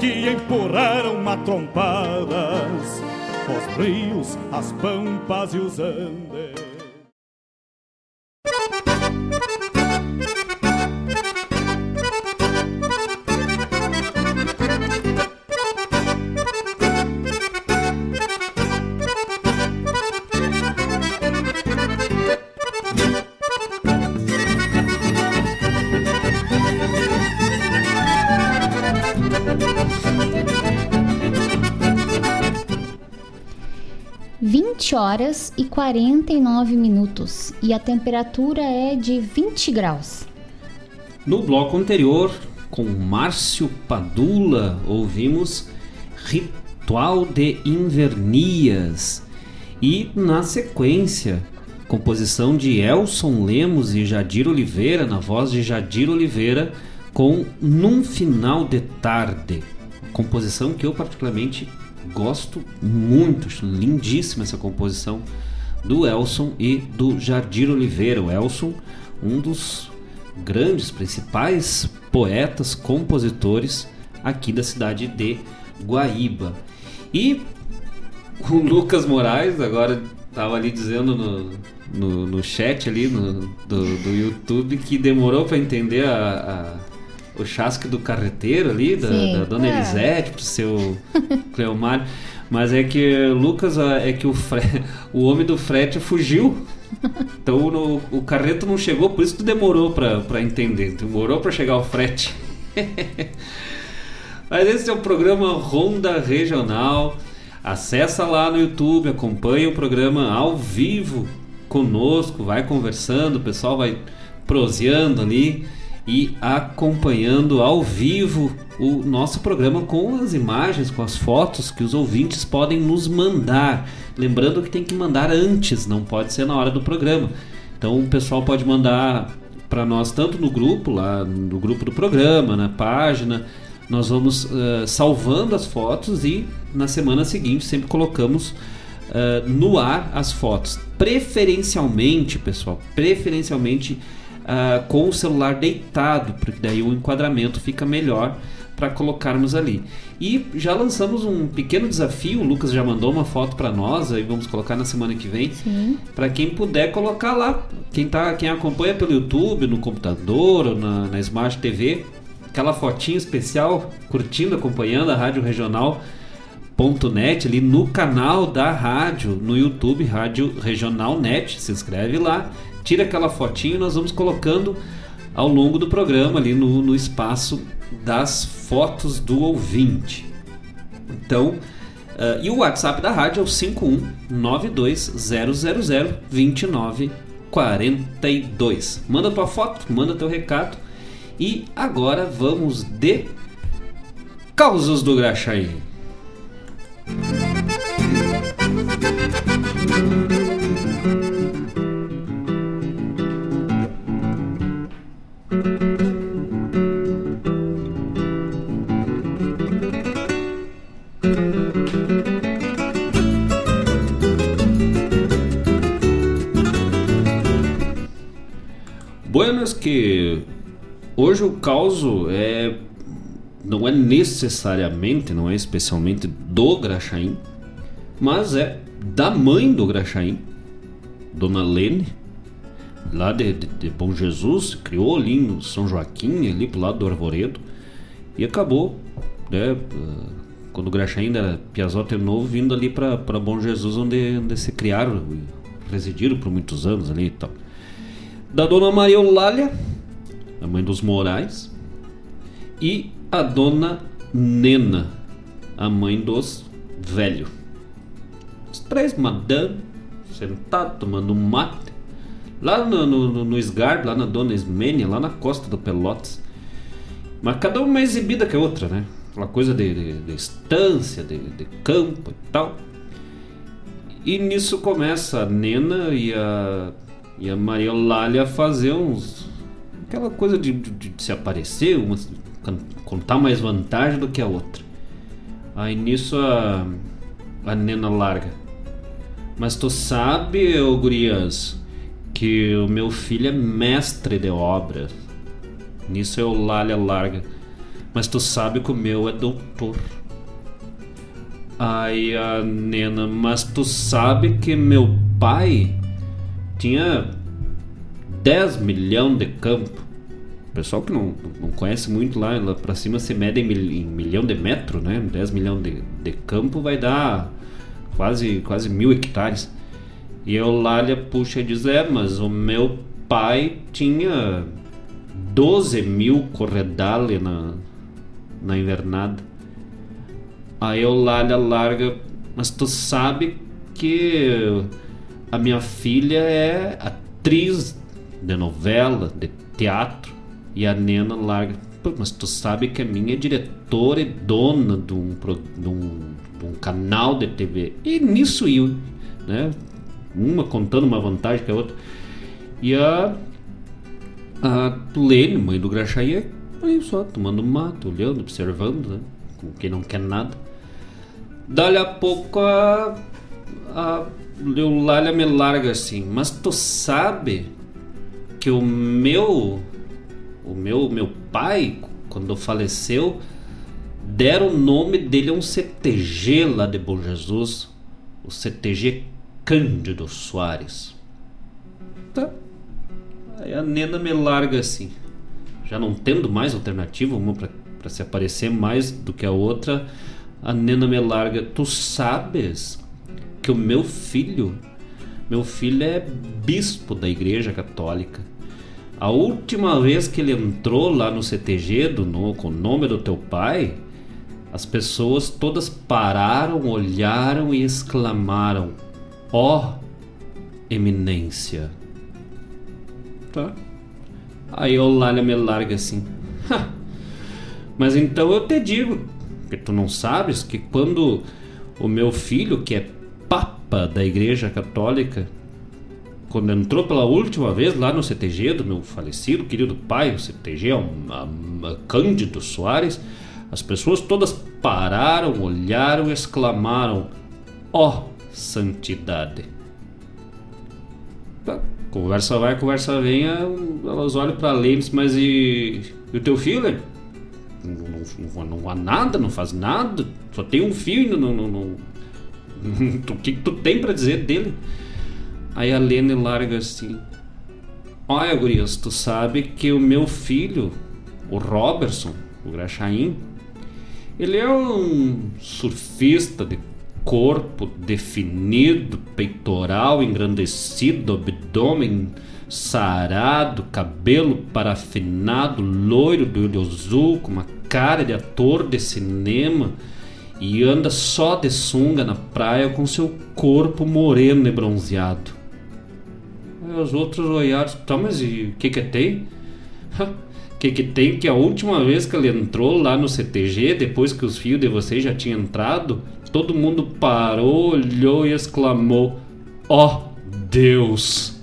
que empurraram matrompadas os rios, as pampas e os andes. Horas e 49 minutos e a temperatura é de 20 graus. No bloco anterior, com Márcio Padula, ouvimos Ritual de Invernias e na sequência, composição de Elson Lemos e Jadir Oliveira, na voz de Jadir Oliveira, com Num Final de Tarde. Composição que eu particularmente Gosto muito, lindíssima essa composição do Elson e do Jardir Oliveira. O Elson, um dos grandes, principais poetas, compositores aqui da cidade de Guaíba. E o Lucas Moraes, agora estava ali dizendo no, no, no, chat ali no, do, do YouTube que demorou para entender a o chasque do carreteiro ali, da, da dona é. Elisete, pro seu (laughs) Cleomário. Mas é que Lucas, é que o, fre... (laughs) o homem do frete fugiu. Então no, o carreto não chegou, por isso que demorou para entender. Demorou para chegar o frete. (laughs) Mas esse é o programa Ronda Regional. Acessa lá no YouTube, acompanha o programa ao vivo conosco, vai conversando, o pessoal vai proseando ali e acompanhando ao vivo o nosso programa com as imagens, com as fotos que os ouvintes podem nos mandar. Lembrando que tem que mandar antes, não pode ser na hora do programa. Então o pessoal pode mandar para nós tanto no grupo, lá no grupo do programa, na página. Nós vamos uh, salvando as fotos e na semana seguinte sempre colocamos uh, no ar as fotos. Preferencialmente, pessoal, preferencialmente uh, com o celular deitado, porque daí o enquadramento fica melhor para colocarmos ali. E já lançamos um pequeno desafio, o Lucas já mandou uma foto para nós, aí vamos colocar na semana que vem. Para quem puder colocar lá, quem tá, quem acompanha pelo YouTube, no computador ou na, na Smart TV, aquela fotinha especial, curtindo, acompanhando a Rádio Regional net ali no canal da rádio no YouTube Rádio Regional Net, se inscreve lá tira aquela fotinho e nós vamos colocando ao longo do programa ali no, no espaço das fotos do ouvinte. Então, uh, e o WhatsApp da rádio é o 51920002942. Manda tua foto, manda teu recado. E agora vamos de Causos do Graxaí. Buenas que hoje o caos é não é necessariamente, não é especialmente do Graxaim, mas é da mãe do Graxaim, Dona Lene, lá de, de, de, Bom Jesus, criou ali no São Joaquim, ali pro lado do Arvoredo, e acabou, né, quando o Graxaim era Piazote Novo, vindo ali para Bom Jesus, onde, onde se criaram, residiram por muitos anos ali e tal da dona Maria Eulália, a mãe dos Morais, e a dona Nena, a mãe dos Velho. Os três madame, sentados, tomando mate, lá no, no, no lá na dona Ismênia, lá na costa do Pelotas. Mas cada uma mais exibida que a outra, né? Aquela coisa de, de, de estância, de, de campo e tal. E nisso começa a Nena e a e a Maria Eulália fazer uns. aquela coisa de, de, de se aparecer, contar mais vantagem do que a outra. Aí nisso a, a Nena larga. Mas tu sabe, ô gurias, que o meu filho é mestre de obra. Nisso a Eulália larga. Mas tu sabe que o meu é doutor. Aí a Nena, mas tu sabe que meu pai tinha 10 milhões de campo. O pessoal que não, não conhece muito lá, lá pra cima se mede em, mil, em milhão de metro, né? 10 milhões de, de campo vai dar quase, quase mil hectares. E eu lá lhe puxa e diz, é, mas o meu pai tinha 12 mil corredales na, na invernada. Aí eu lá larga, mas tu sabe que a minha filha é atriz de novela, de teatro, e a Nena larga. Mas tu sabe que a minha é diretora e dona de um, de um, de um canal de TV. E nisso eu, né? Uma contando uma vantagem que a outra. E a, a Lene, mãe do Graxaí, é aí só, tomando mato, olhando, observando, né? Com quem não quer nada. Dali a pouco a, a Eulália me larga assim, mas tu sabe que o meu o meu meu pai quando faleceu deram o nome dele a um CTG lá de Bom Jesus, o CTG Cândido Soares. Tá. Aí a Nena me larga assim, já não tendo mais alternativa uma para se aparecer mais do que a outra, a Nena me larga. Tu sabes que o meu filho, meu filho é bispo da Igreja Católica. A última vez que ele entrou lá no CTG do no, com o nome do teu pai, As pessoas todas pararam, olharam e exclamaram: Ó, oh, eminência! Tá? Aí Eulália me larga assim: Mas então eu te digo, que tu não sabes que quando o meu filho, que é papa da Igreja Católica, quando entrou pela última vez lá no CTG do meu falecido querido pai, o CTG, a, Cândido Soares, as pessoas todas pararam, olharam e exclamaram: Ó oh, santidade! Tá, conversa vai, conversa vem, elas olham para Lênis, mas e, e, o teu filho? Não, não, não, há nada, não faz nada, só tem um filho, não, não, não, (laughs) o que, tu tem para dizer dele? Aí a Lene larga assim: Olha, Gurias, tu sabe que o meu filho, o Robertson, o Graxaim, ele é um surfista de corpo definido, peitoral engrandecido, abdômen sarado, cabelo parafinado, loiro do olho azul, com uma cara de ator de cinema e anda só de sunga na praia com seu corpo moreno e bronzeado. Os outros olharam, tá, mas e o que que tem? O que que tem que a última vez que ele entrou lá no CTG, depois que os filhos de vocês já tinham entrado, todo mundo parou, olhou e exclamou: Ó oh, Deus!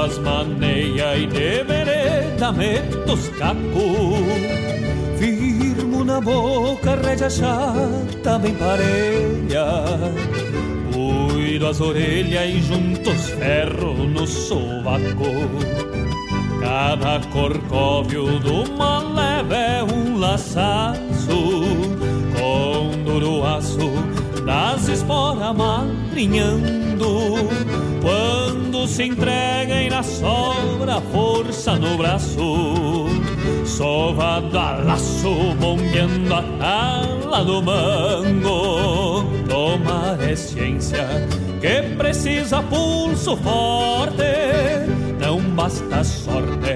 Passo as maneia e de vereda meto os caco Firmo na boca, rédea chata bem parelha Cuido as orelhas e junto os ferros no sovaco Cada corcóvio do maleve é um laçaço duro aço das esporas madrinhando quando se entrega e na sobra força no braço sovado a laço bombeando a tala do mango. Tomar é ciência que precisa pulso forte. Não basta sorte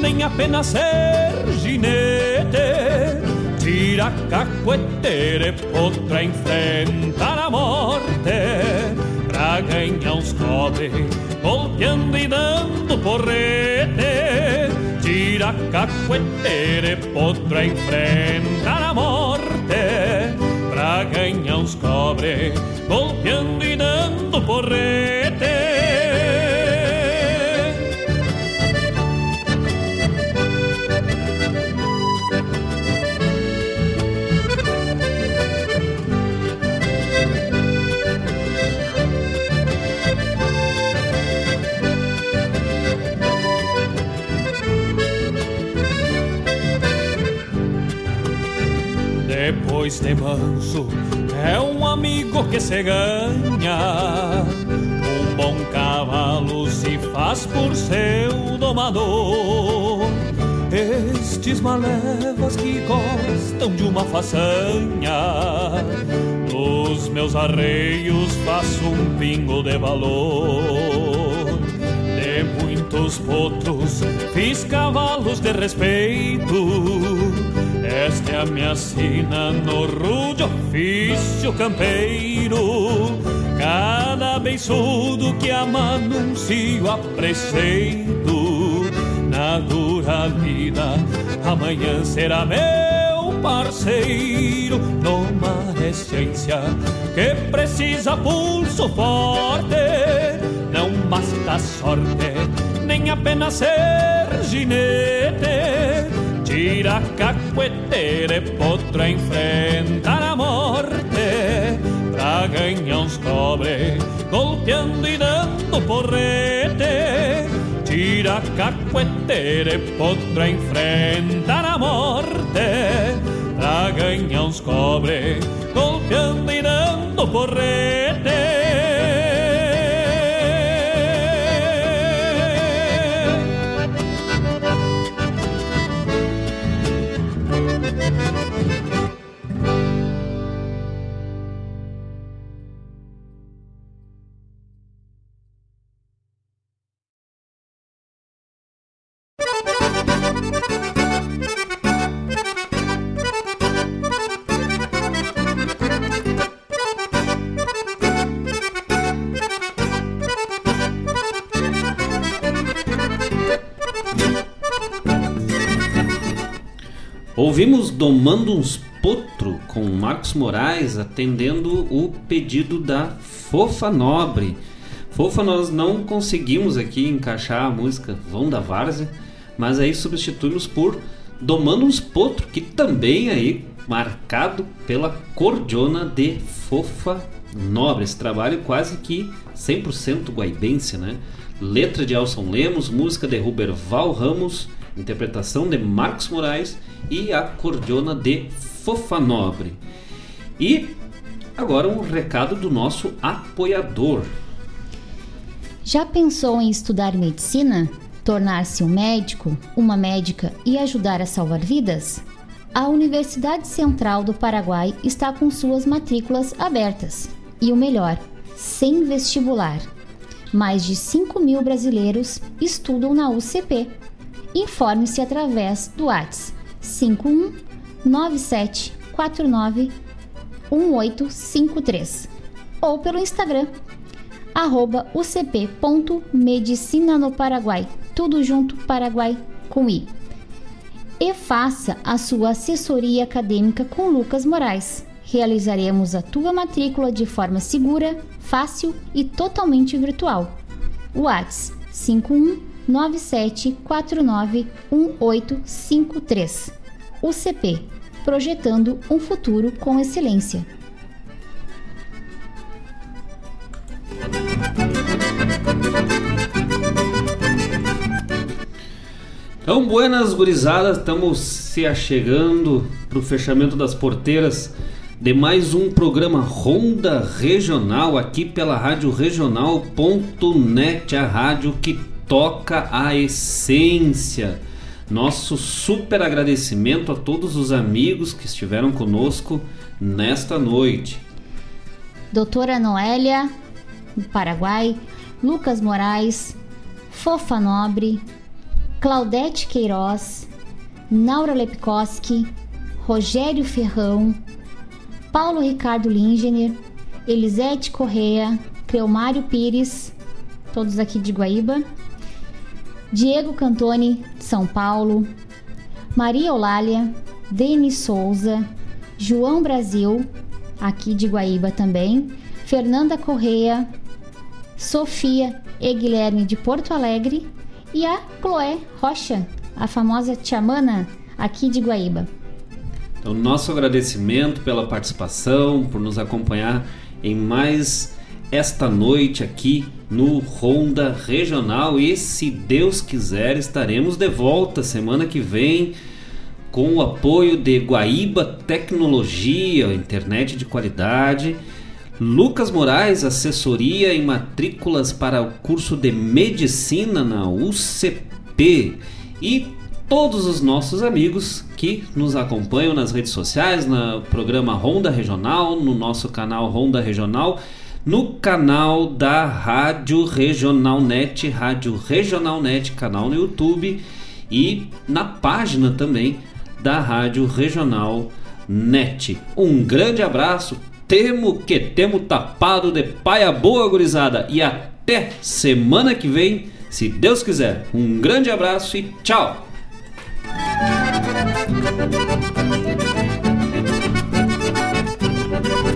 nem apenas ser ginete tira cacuetere potrà enfrentar a morte pra ganhar uns cobre golpeando e dando porrete tira cacuetere potrà enfrentar a morte pra ganhar uns cobre golpeando e dando porrete Manso é um amigo que se ganha. Um bom cavalo se faz por seu domador. Estes malevas que gostam de uma façanha. Nos meus arreios faço um pingo de valor. De muitos potros fiz cavalos de respeito esta é a minha sina no rude ofício campeiro. Cada beiçudo que amanuncio a preceito Na dura vida amanhã será meu parceiro. Numa essência que precisa pulso forte. Não basta sorte, nem apenas ser ginete. Tira cacuetere potrà enfrentar a morte. Pra ganhar uns cobre golpeando e dando porrete. Tira tira cacuetere potro enfrentar a morte. Pra ganhar uns cobre golpeando e dando porrete. Ouvimos Domando uns Potro com Marcos Moraes atendendo o pedido da Fofa Nobre. Fofa, nós não conseguimos aqui encaixar a música Vão da Várzea, mas aí substituímos por Domando uns Potro, que também aí marcado pela cordiona de Fofa Nobre. Esse trabalho quase que 100% guaibense, né? Letra de Alson Lemos, música de Ruberval Ramos, interpretação de Marcos Moraes e a cordiona de Fofa Nobre. E agora um recado do nosso apoiador. Já pensou em estudar medicina? Tornar-se um médico, uma médica e ajudar a salvar vidas? A Universidade Central do Paraguai está com suas matrículas abertas. E o melhor, sem vestibular. Mais de 5 mil brasileiros estudam na UCP. Informe-se através do WhatsApp 51 9749 1853 ou pelo Instagram arroba ucp.medicina no Paraguai, tudo junto Paraguai com i. E faça a sua assessoria acadêmica com Lucas Moraes. Realizaremos a tua matrícula de forma segura, fácil e totalmente virtual. WhatsApp 51 97491853. UCP Projetando um futuro com excelência. Então, buenas gurizadas, estamos se achegando para o fechamento das porteiras de mais um programa Ronda Regional aqui pela Rádio Regional.net, a rádio que toca a essência. Nosso super agradecimento a todos os amigos que estiveram conosco nesta noite. Doutora Noélia, Paraguai, Lucas Moraes, Fofa Nobre, Claudete Queiroz, Naura Lepkoski, Rogério Ferrão, Paulo Ricardo Lingener, Elisete Correa, Cleomário Pires, todos aqui de Guaíba, Diego Cantoni, São Paulo, Maria Olália, Denis Souza, João Brasil, aqui de Guaíba também, Fernanda Correia, Sofia e Guilherme de Porto Alegre. E a Chloé Rocha, a famosa Tiamana, aqui de Guaíba. Então, nosso agradecimento pela participação, por nos acompanhar em mais esta noite aqui no Ronda Regional. E se Deus quiser estaremos de volta semana que vem com o apoio de Guaíba Tecnologia, internet de qualidade, Lucas Moraes, assessoria em matrículas para o curso de medicina na UCP e todos os nossos amigos que nos acompanham nas redes sociais, no programa Ronda Regional, no nosso canal Ronda Regional no canal da Rádio Regional Net, Rádio Regional Net, canal no YouTube e na página também da Rádio Regional Net. Um grande abraço, temo que temo tapado de paia boa gurizada e até semana que vem, se Deus quiser. Um grande abraço e tchau.